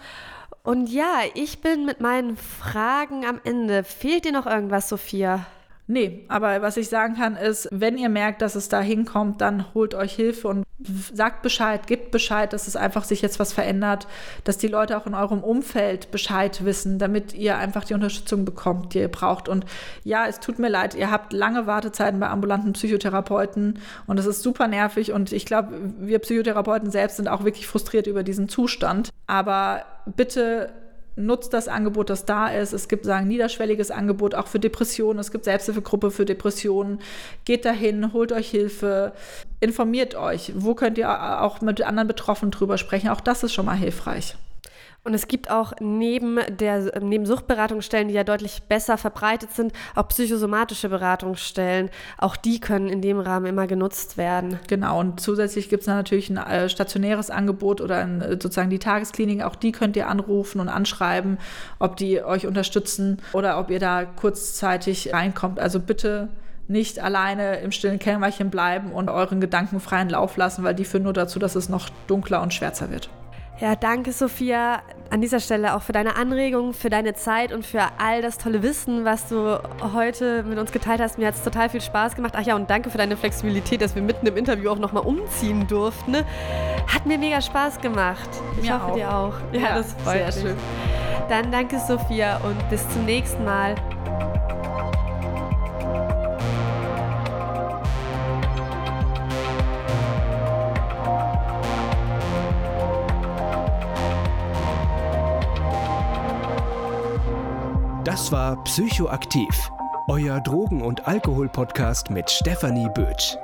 Und ja, ich bin mit meinen Fragen am Ende. Fehlt dir noch irgendwas, Sophia? Nee, aber was ich sagen kann ist, wenn ihr merkt, dass es da hinkommt, dann holt euch Hilfe und sagt Bescheid, gebt Bescheid, dass es einfach sich jetzt was verändert, dass die Leute auch in eurem Umfeld Bescheid wissen, damit ihr einfach die Unterstützung bekommt, die ihr braucht. Und ja, es tut mir leid, ihr habt lange Wartezeiten bei ambulanten Psychotherapeuten und es ist super nervig und ich glaube, wir Psychotherapeuten selbst sind auch wirklich frustriert über diesen Zustand. Aber bitte nutzt das Angebot, das da ist. Es gibt sagen niederschwelliges Angebot auch für Depressionen. Es gibt Selbsthilfegruppe für Depressionen. Geht dahin, holt euch Hilfe, informiert euch. Wo könnt ihr auch mit anderen Betroffenen drüber sprechen? Auch das ist schon mal hilfreich. Und es gibt auch neben, der, neben Suchtberatungsstellen, die ja deutlich besser verbreitet sind, auch psychosomatische Beratungsstellen. Auch die können in dem Rahmen immer genutzt werden. Genau, und zusätzlich gibt es natürlich ein äh, stationäres Angebot oder ein, äh, sozusagen die Tagesklinik. Auch die könnt ihr anrufen und anschreiben, ob die euch unterstützen oder ob ihr da kurzzeitig reinkommt. Also bitte nicht alleine im stillen Kämmerchen bleiben und euren Gedanken freien Lauf lassen, weil die führen nur dazu, dass es noch dunkler und schwärzer wird. Ja, danke Sophia an dieser Stelle auch für deine Anregungen, für deine Zeit und für all das tolle Wissen, was du heute mit uns geteilt hast. Mir hat es total viel Spaß gemacht. Ach ja, und danke für deine Flexibilität, dass wir mitten im Interview auch nochmal umziehen durften. Hat mir mega Spaß gemacht. Ich mir hoffe auch. dir auch. Ja, ja das freut sehr mich. schön. Dann danke Sophia und bis zum nächsten Mal. Das war Psychoaktiv, euer Drogen- und Alkohol-Podcast mit Stefanie Bötsch.